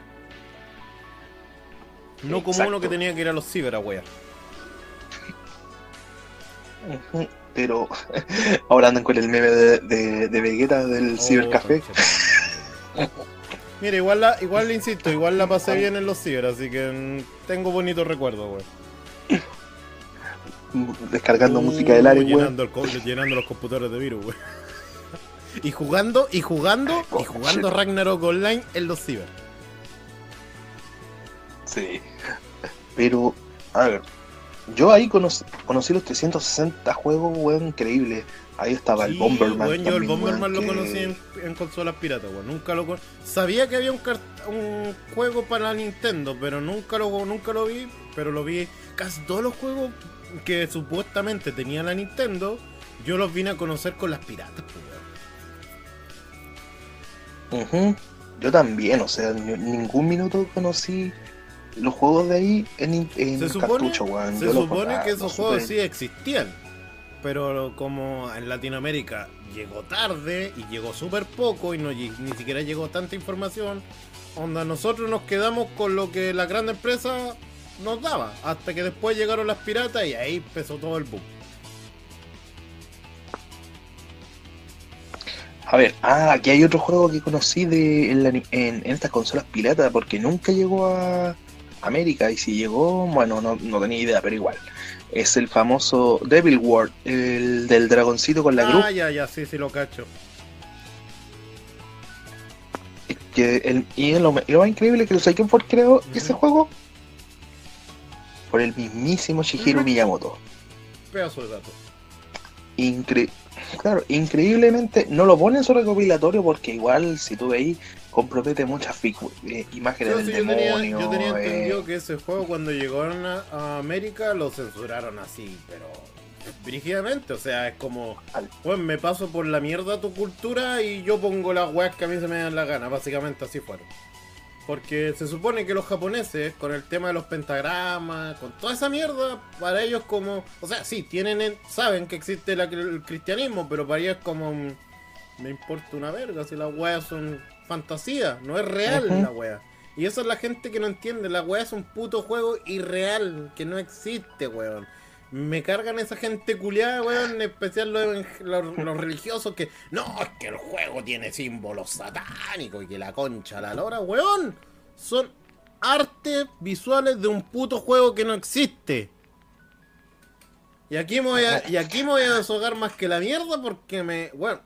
No como Exacto. uno que tenía que ir a los ciber a wear. Pero ahora andan con el meme de, de, de Vegeta del Oh, cibercafé. Mira, igual la, igual le insisto, igual la pasé bien en los ciber, así que tengo bonitos recuerdos, weón. Descargando Uh, música del weón. llenando, el co- llenando los computadores de virus, weón. Y jugando, y jugando, y jugando Ragnarok Online en los ciber. Sí. Pero, a ver, yo ahí conocí, conocí los 360 juegos, weón, increíbles. Ahí estaba el Bomberman. weón, yo el Bomberman weón, lo que- conocí en, en consolas piratas, weón. Nunca lo con- Sabía que había un, juego para Nintendo, pero nunca lo, nunca lo vi. Pero lo vi. Casi todos los juegos que supuestamente tenía la Nintendo, yo los vine a conocer con las piratas, Ujú. Yo también, o sea, ni- ningún minuto conocí los juegos de ahí en, en Se supone, cartucho, weón. se Yo supone que esos juegos sí existían. Pero como en Latinoamérica llegó tarde y llegó súper poco y no, ni siquiera llegó tanta información, onda nosotros nos quedamos con lo que la gran empresa nos daba. Hasta que después llegaron las piratas y ahí empezó todo el boom. A ver, ah, aquí hay otro juego que conocí de, en, la- en- en estas consolas piratas porque nunca llegó a América y si llegó, bueno, no, no tenía idea, pero igual. Es el famoso Devil World, el del dragoncito con la ah, cruz. ya, ya, sí, sí lo cacho. Que el, y lo, lo más increíble es que ¿sabes quién fue el que creó ese juego? Por el mismísimo Shigeru. Miyamoto. Pedazo de dato. Incre claro, increíblemente no lo pone en su recopilatorio porque igual si tú veis compromete muchas eh, imágenes Yo, del sí, yo tenía, demonio. yo tenía eh, entendido que ese juego cuando llegaron a, a América lo censuraron así, pero brígidamente, o sea, es como, Al- pues me paso por la mierda tu cultura y yo pongo las weas que a mí se me dan la gana, básicamente así fueron. Porque se supone que los japoneses, con el tema de los pentagramas, con toda esa mierda, para ellos como, o sea, sí, tienen, en- saben que existe la- el cristianismo, pero para ellos es como, me importa una verga si las weas son fantasía, no es real la wea. Y eso es la gente que no entiende, la wea es un puto juego irreal, que no existe, weón. Me cargan esa gente culiada, weón, en especial los, los- los religiosos que, no, es que el juego tiene símbolos satánicos y que la concha, la lora, weón. Son artes visuales de un puto juego que no existe. Y aquí me voy a, y aquí me voy a deshogar más que la mierda porque me, bueno,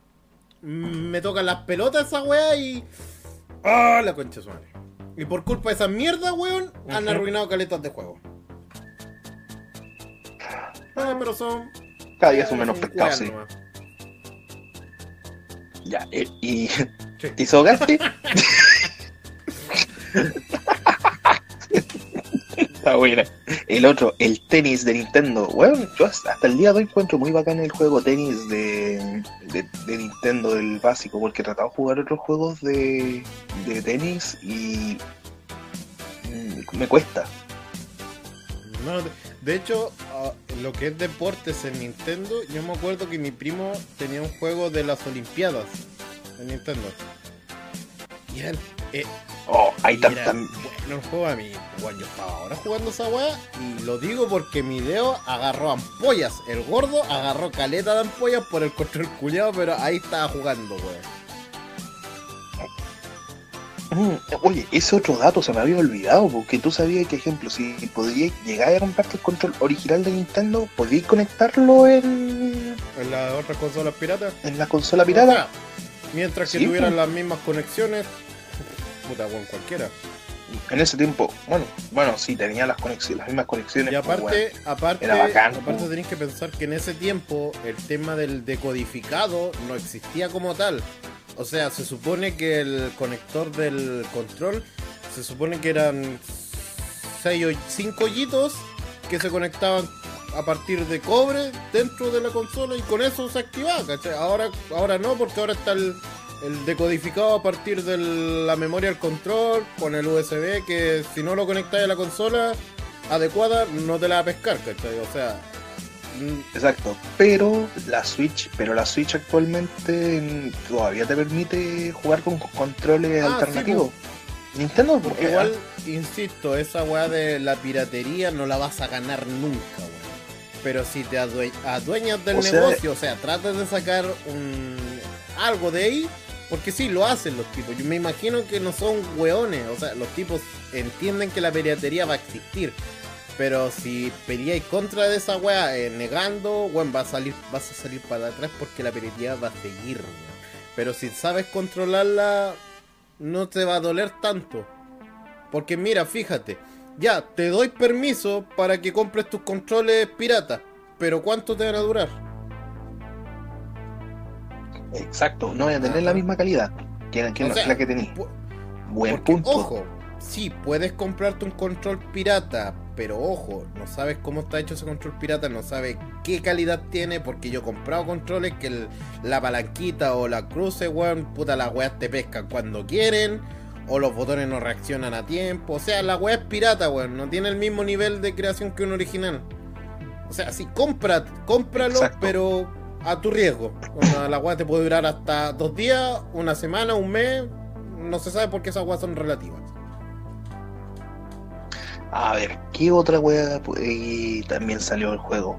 me tocan las pelotas esa weá y... ¡Ah, la concha su madre! Y por culpa de esa mierda, weón, han arruinado caletas de juego. Ah, pero son... Cada día son menos son pescados, sí. nomás. Ya, eh, y. Sí. ¿Te hizo gaste? Está buena. El otro, el tenis de Nintendo. Bueno, yo hasta el día de hoy encuentro muy bacán el juego tenis de, de, de Nintendo, del básico, porque he tratado de jugar otros juegos de, de tenis y mm, me cuesta. No, de, hecho, ah, lo que es deportes en Nintendo, yo me acuerdo que mi primo tenía un juego de las Olimpiadas en Nintendo. Y era, eh, Oh, hay tantas. bueno el juego a mí. Bueno, yo estaba ahora jugando esa weá y lo digo porque mi dedo agarró ampollas. El gordo agarró caleta de ampollas por el control culiado, pero ahí estaba jugando, weón. Mm, Oye, ese otro dato se me había olvidado, porque tú sabías que, ejemplo, si podrías llegar a comprarte el control original de Nintendo, podías conectarlo en, En las otras consolas piratas. en la consola pirata. sea, mientras que Sí, tuvieran las mismas conexiones, puta, weón, cualquiera. En ese tiempo, bueno, bueno, sí, tenía las conexiones, las mismas conexiones. Y pues, aparte, bueno. aparte, era bacán, aparte tenés que pensar que en ese tiempo el tema del decodificado no existía como tal. O sea, se supone que el conector del control se supone que eran 6 o 5 hoyitos que se conectaban a partir de cobre dentro de la consola y con eso se activaba, ¿cachai? Ahora, ahora no, porque ahora está el, el decodificado a partir de la memoria del control con el USB que si no lo conectáis a la consola adecuada no te la va a pescar, ¿cachai? O sea, mm, Exacto, pero la Switch, pero la Switch actualmente todavía te permite jugar con controles Ah, sí, alternativos. Nintendo, porque igual, insisto, esa weá de la piratería no la vas a ganar nunca, weón. Pero si te adue- adueñas del O sea- negocio, o sea, tratas de sacar un algo de ahí, porque sí, lo hacen los tipos. Yo me imagino que no son weones, o sea, los tipos entienden que la piratería va a existir. Pero si peleáis contra de esa weá, eh, negando, weón, va a salir, vas a salir para atrás porque la piratería va a seguir, weón. Pero si sabes controlarla, no te va a doler tanto. Porque mira, fíjate, ya te doy permiso para que compres tus controles pirata, pero ¿cuánto te van a durar? Exacto, no voy a tener Ajá. la misma calidad que, que O la- sea, la que tenéis. pu- Buen Porque, punto. ojo, sí, puedes comprarte un control pirata, pero ojo, no sabes cómo está hecho ese control pirata, no sabes qué calidad tiene, porque yo he comprado controles que el- la palanquita o la cruce, weón, puta, las weas te pescan cuando quieren, o los botones no reaccionan a tiempo, o sea, la wea es pirata, weón, no tiene el mismo nivel de creación que un original. O sea, sí, compra, cómpralo, Exacto. pero a tu riesgo. La wea te puede durar hasta dos días, una semana, un mes, no se sabe porque esas weas son relativas. A ver, ¿qué otra wea eh, también salió el juego?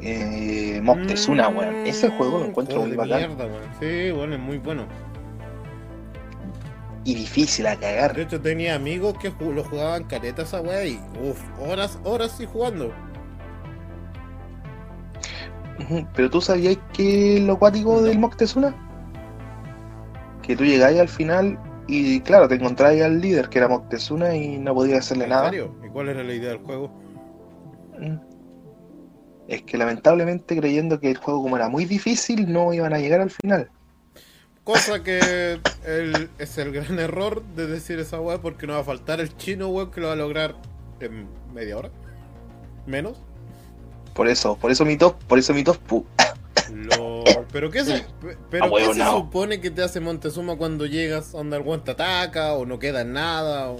Eh, Moctezuma, weón. Ese juego lo encuentro muy Mm, de bacán. mierda. Sí, bueno, es muy bueno. Y difícil a De cagar. hecho, tenía amigos que lo jugaban careta esa wea y uff, horas, horas sí jugando. Pero tú sabías que lo cuático del Moctezuma? Que tú llegáis al final y claro, te encontráis al líder que era Moctezuma y no podías hacerle ¿En nada. serio? ¿Y cuál era la idea del juego? Mm. Es que lamentablemente creyendo que el juego como era muy difícil no iban a llegar al final. Cosa que el- es el gran error de decir esa weá porque no va a faltar el chino weón que lo va a lograr en media hora. Menos. Por eso, por eso mi top, por eso mi top. Pero qué se, pe- pero Ah, ¿qué se supone que te hace Montezuma cuando llegas donde el te ataca o no queda en nada? O...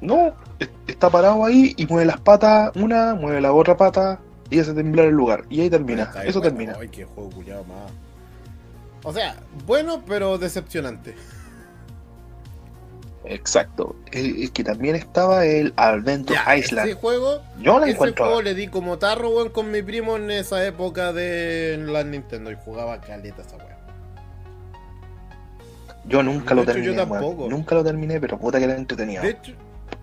No, es- está parado ahí y mueve las patas, una, mueve la otra pata y hace temblar el lugar. Y ahí termina, eso termina. Ay, qué juego culiado más. O sea, bueno, pero decepcionante. Exacto. El, que también estaba el Adventure Island. Ese juego, yo la ese encuentro. juego le di como tarro, weón, con mi primo en esa época de la Nintendo y jugaba caleta esa weón. Yo nunca lo De hecho, terminé. yo tampoco. Nunca lo terminé, pero puta que era entretenido. De hecho,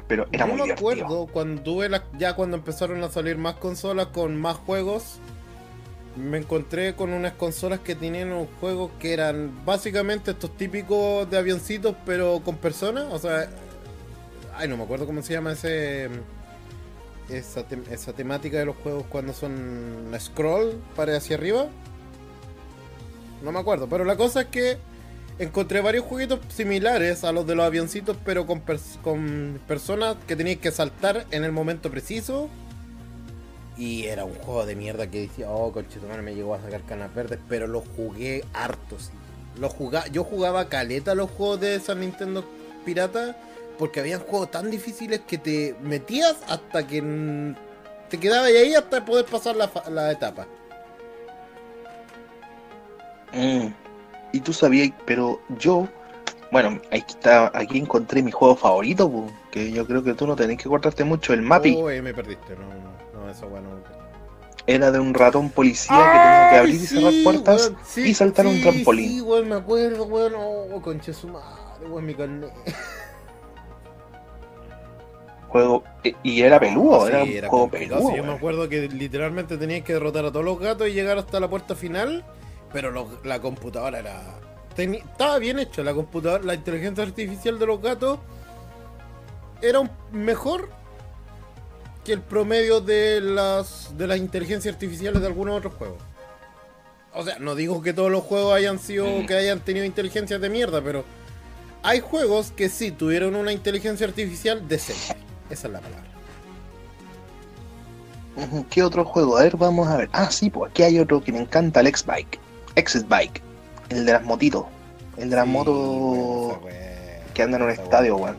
pero era yo muy me divertido. acuerdo cuando tuve la- ya cuando empezaron a salir más consolas con más juegos, me encontré con unas consolas que tenían unos juegos que eran básicamente estos típicos de avioncitos, pero con personas. O sea, ay, no me acuerdo cómo se llama ese esa, tem- esa temática de los juegos cuando son scroll para hacia arriba. No me acuerdo, pero la cosa es que encontré varios jueguitos similares a los de los avioncitos, pero con, con personas que tenías que saltar en el momento preciso. Y era un juego de mierda que decía, oh, conchetumare, me llegó a sacar canas verdes, pero lo jugué harto, sí. Lo yo jugaba caleta los juegos de esa Nintendo pirata, porque había juegos tan difíciles que te metías hasta que te quedabas ahí hasta poder pasar la, la etapa. Mm. Y tú sabías, pero yo, bueno, aquí, está, aquí encontré mi juego favorito, pu, que yo creo que tú no tenés que cortarte mucho, el Mappy. Oh, ahí me perdiste, no, no, esa weá no. Era de un ratón policía que tenía que abrir y cerrar puertas weón, sí, y saltar un trampolín. Sí, weón, me acuerdo, weón. Oh, concha su madre, weón, mi carnet. Juego, eh, y era peludo, era un juego peludo. sí, yo me acuerdo que literalmente tenías que derrotar a todos los gatos y llegar hasta la puerta final, pero lo- la computadora era... teni- estaba bien hecho, la computadora, la inteligencia artificial de los gatos era un- mejor que el promedio de las de las inteligencias artificiales de algunos otros juegos. O sea, no digo que todos los juegos hayan sido que hayan tenido inteligencias de mierda, pero hay juegos que sí tuvieron una inteligencia artificial decente. Esa es la palabra. ¿Qué otro juego? A ver, vamos a ver. Ah, sí, pues aquí hay otro que me encanta, el X-Bike. X-Bike. El de las motitos. El de las Sí, motos bueno, que andan en un estadio, weón.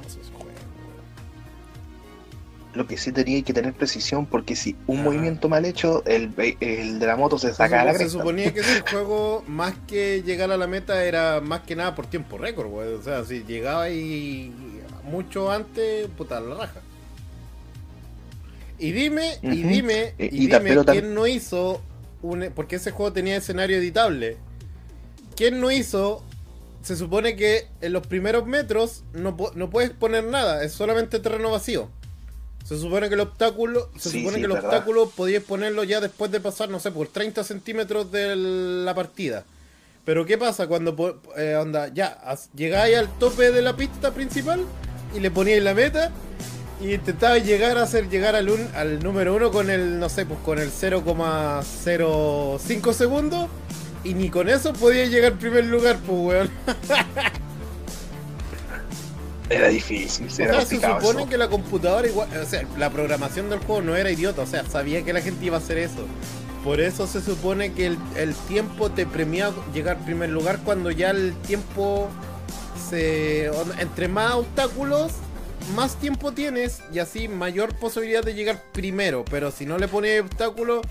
Lo que sí tenía que tener precisión porque si un movimiento mal hecho, el, el de la moto se saca a la Se, cresta. suponía que ese juego, más que llegar a la meta, era más que nada por tiempo récord, weón. O sea, si llegaba y mucho antes, puta la raja. Y dime, y dime, Eh, y, dime quién no hizo un. Porque ese juego tenía escenario editable. ¿Quién no hizo? Se supone que en los primeros metros no, no puedes poner nada, es solamente terreno vacío. Se supone que el obstáculo, se Sí, supone sí, que el verdad. obstáculo podías ponerlo ya después de pasar, no sé, por 30 centímetros de la partida. Pero ¿qué pasa cuando eh, onda, ya llegáis al tope de la pista principal y le poníais la meta y intentabais llegar a hacer llegar al, un- al número uno con el, no sé, pues con el 0,05 segundos y ni con eso podíais llegar al primer lugar, pues weón. Era difícil, O era sea, se supone eso. que la computadora igual, o sea, la programación del juego no era idiota, o sea, sabía que la gente iba a hacer eso. Por eso se supone que el, el tiempo te premia llegar al primer lugar cuando ya el tiempo se... Entre más obstáculos, más tiempo tienes y así mayor posibilidad de llegar primero. Pero si no le pones obstáculos,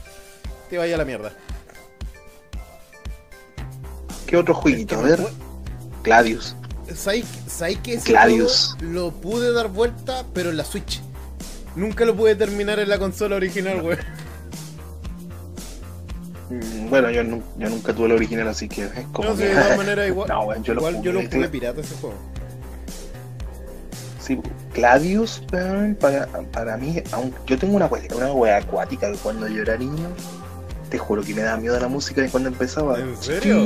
te vaya a la mierda. ¿Qué otro jueguito? A ver, Gladius. ¿Sabéis que ese Gladius. lo pude dar vuelta, pero en la Switch? Nunca lo pude terminar en la consola original, güey. Mm, Bueno, yo, nu- yo nunca tuve el original, así que es como. No de todas maneras igual. No, yo lo igual yo lo jugué, jugué sí. pirata ese juego. Sí, Gladius, para, para mí, aunque yo tengo una una wea acuática que cuando yo era niño, te juro que me daba miedo la música de cuando empezaba. ¿En serio?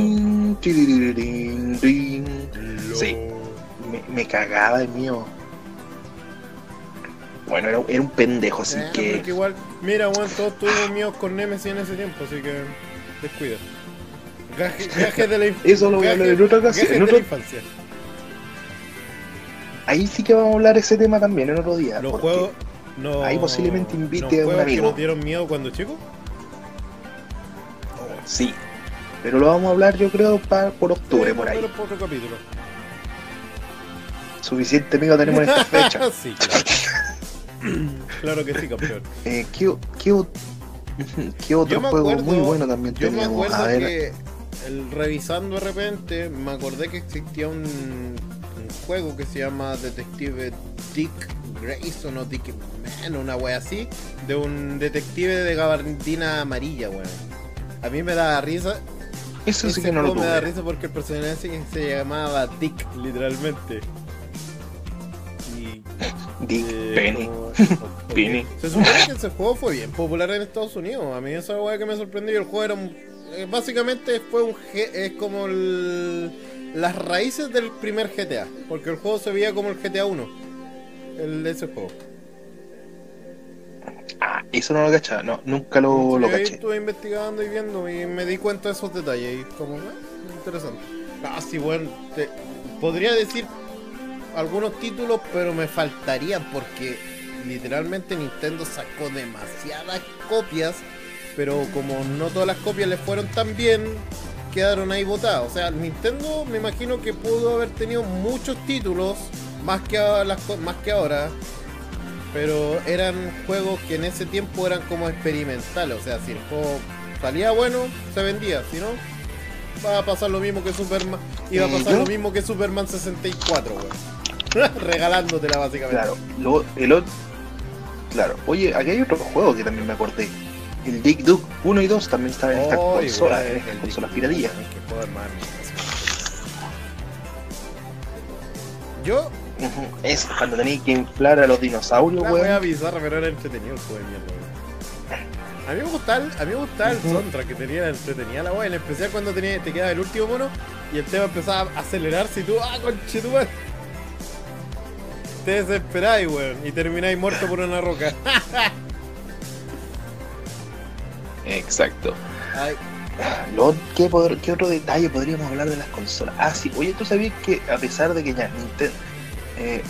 Sí. Me, me cagaba de miedo. Bueno, era, era un pendejo, así Eh, que. igual, mira, weón, todos tuvimos miedos con Nemesis en ese tiempo, así que descuida. Gaje, gaje de la infancia. Eso lo voy a hablar en otra ocasión, en la infancia. Ahí sí que vamos a hablar ese tema también en otro día. Los juegos. No, ahí posiblemente invite ¿los a un amigo. que nos dieron miedo cuando chico? Sí. Pero lo vamos a hablar, yo creo, para, por octubre, Sí, por ahí. por otro capítulo. Suficiente miedo tenemos en esta fecha. sí, claro. claro que sí, campeón. Eh, ¿qué, qué, o- qué otro juego muy bueno también Yo me teníamos? acuerdo A ver, que el, revisando de repente, me acordé que existía un, juego que se llama Detective Dick Grayson o Dick Man, una wea así, de un detective de gabardina amarilla, weón. A mí me da risa. Eso sí que no lo me da risa porque el personaje se llamaba Dick, literalmente. Dick Penny. Penny. Se supone que ese juego fue bien popular en Estados Unidos. A mí esa weá que me sorprendió. El juego era eh, básicamente fue un es como las raíces del primer GTA. Porque el juego se veía como el GTA 1. El de ese juego. Ah, eso no lo cachaba, no, nunca lo, lo caché. estuve investigando y viendo y me di cuenta de esos detalles y como, ah, interesante. Ah, sí, bueno, podría decir algunos títulos, pero me faltarían porque literalmente Nintendo sacó demasiadas copias, pero como no todas las copias le fueron tan bien, quedaron ahí botadas. O sea, Nintendo me imagino que pudo haber tenido muchos títulos más que, las, más que ahora, pero eran juegos que en ese tiempo eran como experimentales. O sea, si el juego salía bueno, se vendía, si no, va a pasar lo mismo que Superman. Iba a pasar lo mismo que Superman 64, weón. Regalándotela básicamente. Claro, luego el otro. Claro, oye, aquí hay otro juego que también me acordé. El Dick Duke 1 y 2 también están en esta consola, en estas consolas piradillas. Yo. Es cuando tenéis que inflar a los dinosaurios, weón. a bizarra, pero era entretenido el juego de mierda, A mí me gustaba el, a mí me gustaba el soundtrack que tenía, entretenía la weá, en especial cuando tenía, te quedaba el último mono y el tema empezaba a acelerarse y tú, ah, conche tu te desesperáis, weón, y termináis muerto por una roca. Exacto. ¿qué, otro detalle podríamos hablar de las consolas? Ah, sí, oye, tú sabías que a pesar de que ya Nintendo eh,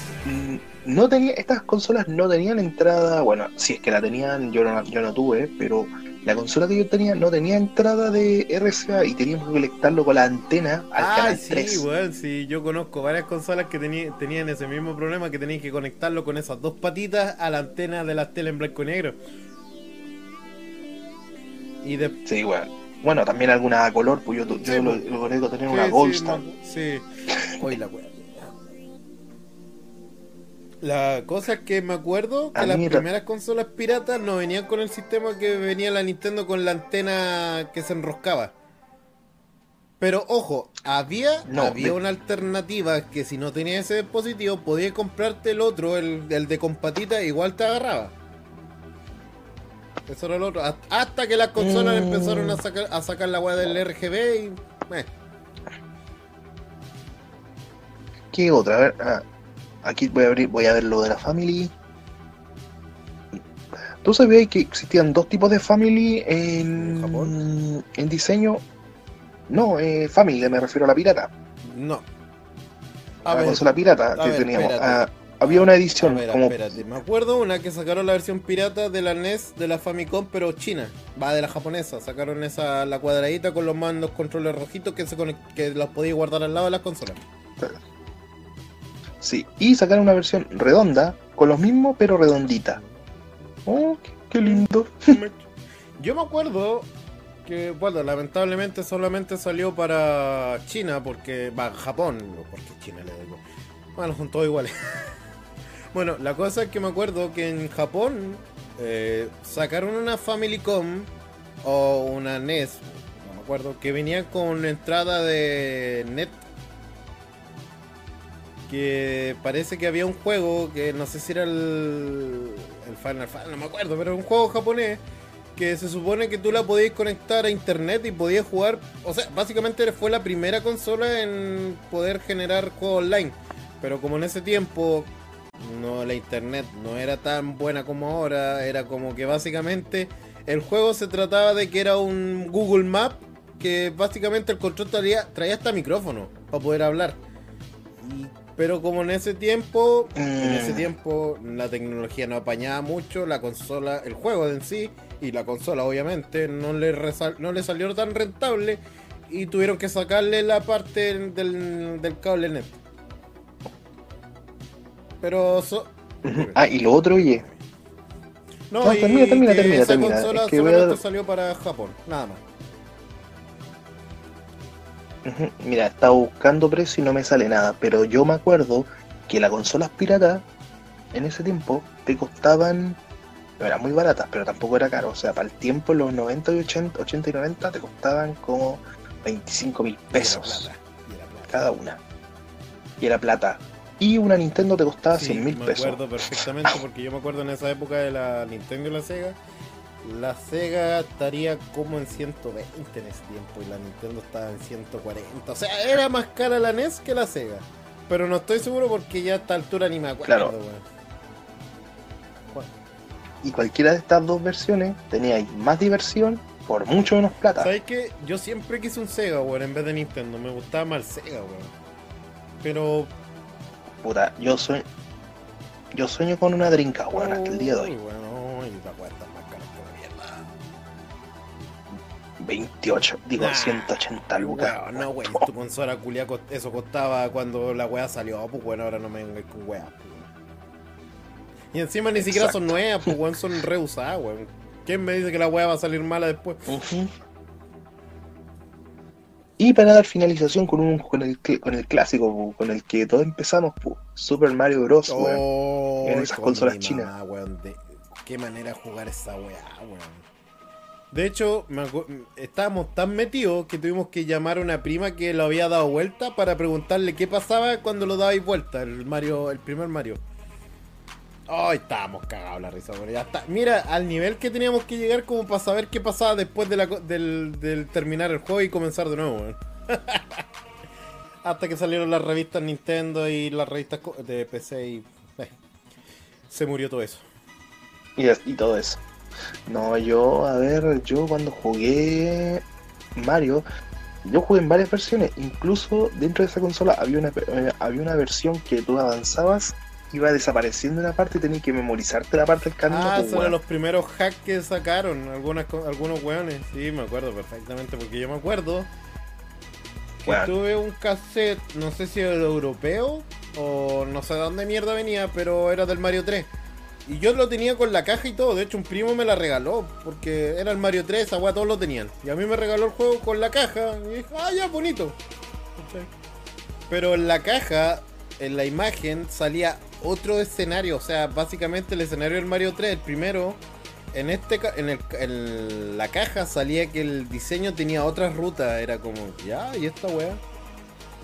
no tenía, estas consolas no tenían entrada, bueno, si es que la tenían, yo no, yo no tuve, pero la consola que yo tenía no tenía entrada de RCA y teníamos que conectarlo con la antena al ah, canal sí, Bueno, sí, yo conozco varias consolas que tenían ese mismo problema que tenían que conectarlo con esas dos patitas a la antena de las tele en blanco y negro. Y de... Sí, bueno. Bueno, también alguna a color, pues yo, yo lo, lo conecto tener una Goldstar. Sí, Hoy la wea. La cosa es que me acuerdo que las primeras consolas piratas no venían con el sistema que venía la Nintendo con la antena que se enroscaba. Pero ojo, había, había una alternativa que si no tenías ese dispositivo podías comprarte el otro, el, de compatita, igual te agarraba. Eso era el otro. Hasta que las consolas mm. empezaron a sacar, a sacar la weá del RGB y. Eh. ¿Qué otra? A ver, ah, Aquí voy a abrir, voy a ver lo de la Family. ¿Tú sabías que existían dos tipos de Family en, ¿En, diseño? No, eh, Family, me refiero a la pirata. No. A, la consola pirata que teníamos. Ah, había una edición. como... espérate. Me acuerdo una que sacaron la versión pirata de la NES de la Famicom, pero china. Va de la japonesa. Sacaron esa la cuadradita con los mandos controles rojitos que, se que los podías guardar al lado de las consolas. Sí, y sacaron una versión redonda, con los mismos, pero redondita. Oh, qué, lindo. Yo me acuerdo que, bueno, lamentablemente solamente salió para China, porque, va, Japón, porque China le digo. Bueno, son todos iguales. bueno, la cosa es que me acuerdo que en Japón eh, sacaron una Family-Com o una NES, no me acuerdo, que venía con entrada de net que parece que había un juego que no sé si era el, el Final Fantasy, no me acuerdo, pero un juego japonés que se supone que tú la podías conectar a internet y podías jugar, o sea, básicamente fue la primera consola en poder generar juegos online, pero como en ese tiempo no la internet no era tan buena como ahora, era como que básicamente el juego se trataba de que era un Google Map que básicamente el control traía, traía hasta micrófono para poder hablar. Y pero como en ese tiempo, en ese mm. tiempo la tecnología no apañaba mucho, la consola, el juego en sí y la consola obviamente no le, no le salió tan rentable y tuvieron que sacarle la parte del, del cable net. Pero Ah, y lo otro, oye. No, y termina, termina, termina, esa consola solamente salió para Japón, nada más. Ujú, Mira, estaba buscando precio y no me sale nada, pero yo me acuerdo que las consolas piratas en ese tiempo te costaban, no eran muy baratas, pero tampoco era caro, o sea, para el tiempo, los 90 y 80, 80 y 90 te costaban como 25 mil pesos cada una. Y era plata. Y una Nintendo te costaba Sí, 100 mil me pesos. acuerdo perfectamente porque yo me acuerdo en esa época de la Nintendo y la Sega. La Sega estaría como en 120 en ese tiempo y la Nintendo estaba en 140. O sea, era más cara la NES que la Sega. Pero no estoy seguro porque ya a esta altura ni me acuerdo. Claro. weón. Y cualquiera de estas dos versiones tenía ahí más diversión por mucho menos plata. ¿Sabes qué? Yo siempre quise un Sega, weón, en vez de Nintendo. Me gustaba más el Sega, weón. Pero. Puta, yo sueño, yo sueño con una drinka, weón, hasta el día de hoy. Weón, 28, digo, Nah, 180 lucas. Weón, no, wey, tu consola culia cost- eso costaba cuando la weá salió, pues bueno, ahora no me vengas con weá. pues, weón. Y encima ni siquiera son nuevas, pues weón, son reusadas, weón. ¿Quién me dice que la weá va a salir mala después? Y para dar finalización con un con el, con el clásico, pu, con el que todos empezamos, pu, Super Mario Bros. weón. Oh, en esas con consolas mi chinas. mamá, weón, de- qué manera jugar esa weá, weón. De hecho, estábamos tan metidos que tuvimos que llamar a una prima que lo había dado vuelta para preguntarle qué pasaba cuando lo dabais vuelta, el Mario, el primer Mario. Ay, estábamos cagados la risa, weón. Ya está. Mira, al nivel que teníamos que llegar como para saber qué pasaba después de la del, del terminar el juego y comenzar de nuevo. Hasta que salieron las revistas Nintendo y las revistas de PC y... eh, se murió todo eso. Y, es- y todo eso. No, yo, a ver, yo cuando jugué Mario, yo jugué en varias versiones. Incluso dentro de esa consola había una, eh, había una versión que tú avanzabas, iba desapareciendo una parte y tenías que memorizarte la parte del camino. Ah, pues, son weón. los primeros hacks que sacaron algunas, algunos weones. Sí, me acuerdo perfectamente, porque yo me acuerdo que Weón. tuve un cassette, no sé si era europeo o no sé de dónde mierda venía, pero era del Mario 3. Y yo lo tenía con la caja y todo, de hecho un primo me la regaló, porque era el Mario 3, esa weá todos lo tenían. Y a mí me regaló el juego con la caja, y dije, ah, ya, bonito. Pero en la caja, en la imagen, salía otro escenario, o sea, básicamente el escenario del Mario 3, el primero, en este en, el, en la caja salía que el diseño tenía otras rutas, era como, ya, y esta weá.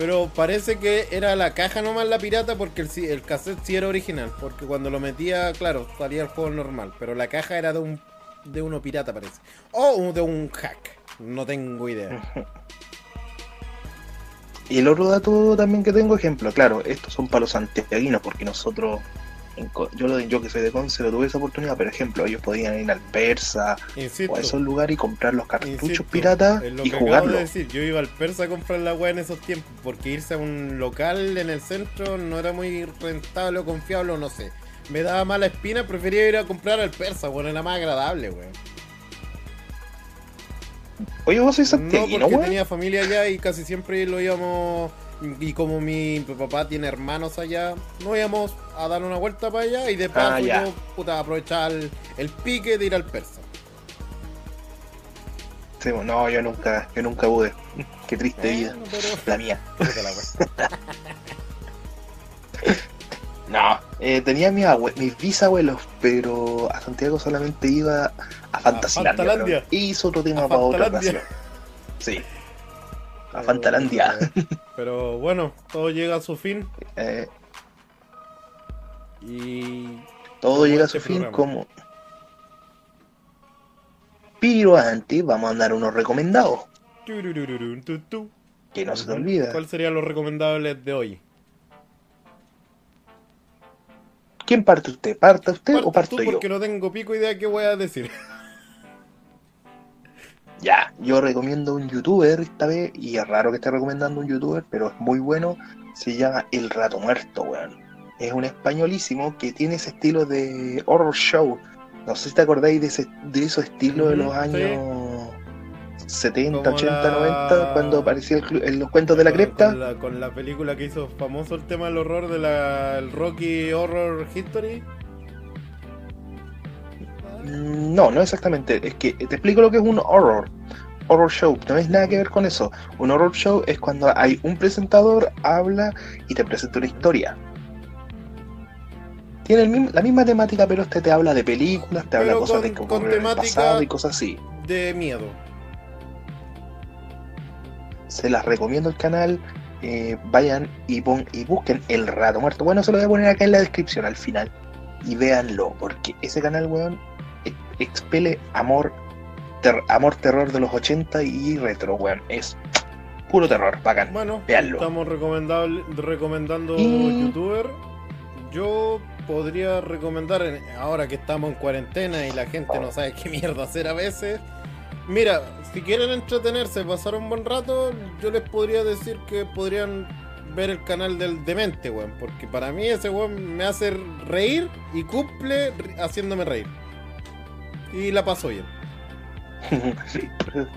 Pero parece que era la caja nomás la pirata porque el, el cassette sí era original. Porque cuando lo metía, claro, salía el juego normal. Pero la caja era de un de uno pirata parece. O de un hack. No tengo idea. Y el otro dato también que tengo, ejemplo, claro, estos son para los santiaguinos, porque nosotros, en yo, lo, yo que soy de Conce, no tuve esa oportunidad, pero ejemplo, ellos podían ir al Persa Insisto. o a esos lugares y comprar los cartuchos piratas lo y que acabo jugarlo. de decir, yo iba al persa a comprar la weá en esos tiempos. Porque irse a un local en el centro no era muy rentable o confiable o no sé. Me daba mala espina, prefería ir a comprar al persa, bueno, era más agradable, weón. Oye, vos sois No, porque weón. tenía familia allá y casi siempre lo íbamos. Y como mi papá tiene hermanos allá, nos íbamos a dar una vuelta para allá y de paso Ah, yo puta, aprovechar el, el pique de ir al persa. Sí, bueno, no, yo nunca, yo nunca pude. Qué triste vida. Bueno, pero- La mía. No, eh, tenía mis, mis bisabuelos, pero a Santiago solamente iba a Fantasilandia. Pero Hizo otro tema A para otra ocasión. Sí. A Fantalandia. Pero bueno, todo llega a su fin Eh, y. todo llega a este su fin programa. como. Pero antes vamos a dar unos recomendados. Que no se te olvida. ¿Cuáles serían los recomendables de hoy? ¿Quién parte usted? ¿Parta usted o parto tú yo? porque no tengo pico idea qué voy a decir. Ya, yo recomiendo un youtuber esta vez, y es raro que esté recomendando un youtuber, pero es muy bueno. Se llama El Rato Muerto, weón. Es un españolísimo que tiene ese estilo de horror show. No sé si te acordáis de, ese, de esos estilos de los Ujú, sí. años 70, Como 80, la- 90, cuando aparecía el en los cuentos de la crepta. Con la, con la película que hizo famoso el tema del horror de la el Rocky Horror History. No, no exactamente. Es que te explico lo que es un horror. horror show, no es nada que ver con eso. Un horror show es cuando hay un presentador, habla y te presenta una historia. Tiene el mismo- la misma temática, pero este te habla de películas, te habla Pero cosas con- de con temática- pasado y cosas así. De miedo. Se las recomiendo el canal. eh, vayan y, pon, y busquen El Rato Muerto. Bueno, se lo voy a poner acá en la descripción al final. Y véanlo, porque ese canal, weón, expele amor, ter- amor terror de los 80 y retro, weón. Es puro terror, bacán. Bueno, Véanlo. estamos recomendando Y- youtuber. Yo podría recomendar, en- ahora que estamos en cuarentena y la gente no sabe qué mierda hacer a veces. Mira, si quieren entretenerse, pasar un buen rato, yo les podría decir que podrían ver el canal del Demente, weón. Porque para mí ese weón me hace reír y cumple haciéndome reír. Y la paso bien.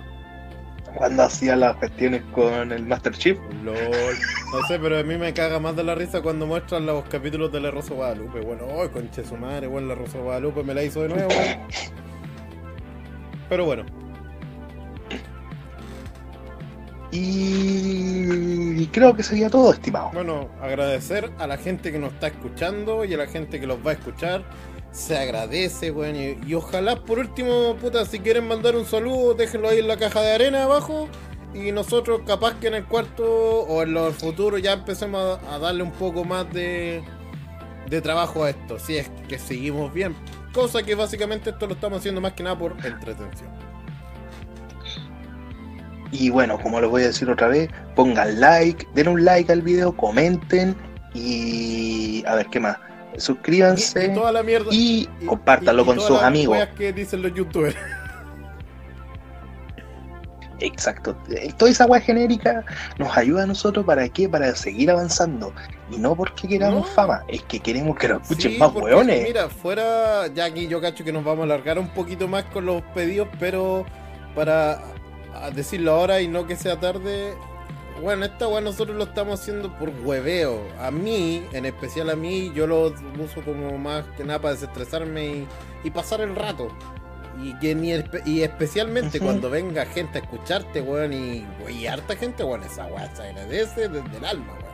Cuando hacía las cuestiones con el Master Chief. LOL. No sé, pero a mí me caga más de la risa cuando muestran los capítulos de La Rosa Guadalupe. Bueno, oh, conche su madre, bueno, La Rosa Guadalupe me la hizo de nuevo. Pero bueno, Y creo que sería todo, estimado. bueno, agradecer a la gente que nos está escuchando y a la gente que los va a escuchar. Se agradece, weón. Y, ojalá, por último, puta, si quieren mandar un saludo, déjenlo ahí en la caja de arena abajo. Y nosotros, capaz que en el cuarto o en los futuros, ya empecemos a, a darle un poco más de, de trabajo a esto. Si es que seguimos bien. Cosa que básicamente esto lo estamos haciendo más que nada por entretención. Y bueno, como les voy a decir otra vez, pongan like, den un like al video, comenten y a ver qué más. Suscríbanse y toda la mierda. y y- compártanlo y- y con sus amigos. que dicen los youtubers. Exacto. Eh, Toda esa weá genérica nos ayuda a nosotros para qué? Para seguir avanzando. Y no porque queramos No. fama, es que queremos que nos escuchen Sí, más porque, weones. Mira, fuera, ya aquí yo cacho que nos vamos a alargar un poquito más con los pedidos, pero para decirlo ahora y no que sea tarde, bueno, esta weá nosotros lo estamos haciendo por hueveo. A mí, en especial a mí, yo lo uso como más que nada para desestresarme y, y pasar el rato. Y, que ni espe- y especialmente cuando venga gente a escucharte, weón, y, y harta gente, weón, esa weá se agradece desde el alma, weón.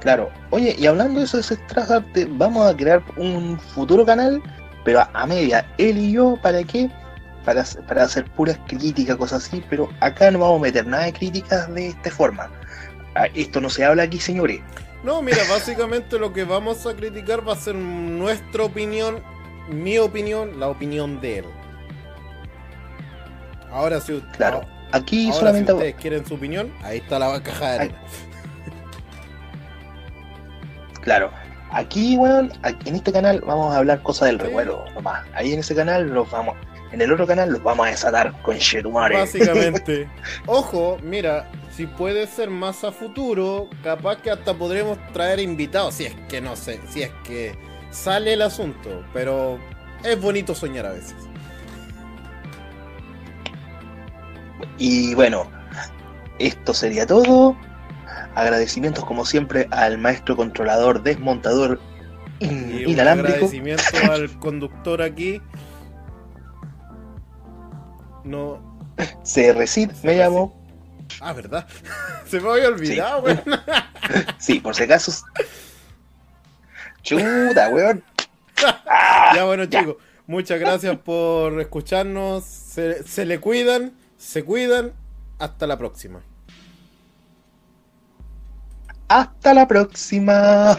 Claro. Oye, y hablando de eso de desestresarte, vamos a crear un futuro canal, pero a, a media, él y yo, ¿para qué? Para, hacer- para hacer puras críticas, cosas así, pero acá no vamos a meter nada de críticas de esta forma. Ah, Esto no se habla aquí, señores. No, mira, básicamente lo que vamos a criticar va a ser nuestra opinión, mi opinión, la opinión de él. Ahora si, Claro. Aquí ahora, solamente... si ustedes quieren su opinión, ahí está la caja de arena. Claro. Aquí, weón, aquí en este canal vamos a hablar cosas del Sí. revuelo, nomás. Ahí en ese canal los vamos... En el otro canal los vamos a desatar con Shetumare. Básicamente. Ojo, mira, si puede ser más a futuro, capaz que hasta podremos traer invitados, si es que no sé, si es que sale el asunto, pero es bonito soñar a veces. Y bueno, esto sería todo. Agradecimientos como siempre al maestro controlador desmontador in- Y un inalámbrico. agradecimiento al conductor aquí. No. CRCID me llamo. Ah, ¿verdad? Se me había olvidado, weón. Sí, por si acaso. Chuta, weón. Ya, bueno, chicos. Muchas gracias por escucharnos. Se, se le cuidan, se cuidan. Hasta la próxima. Hasta la próxima.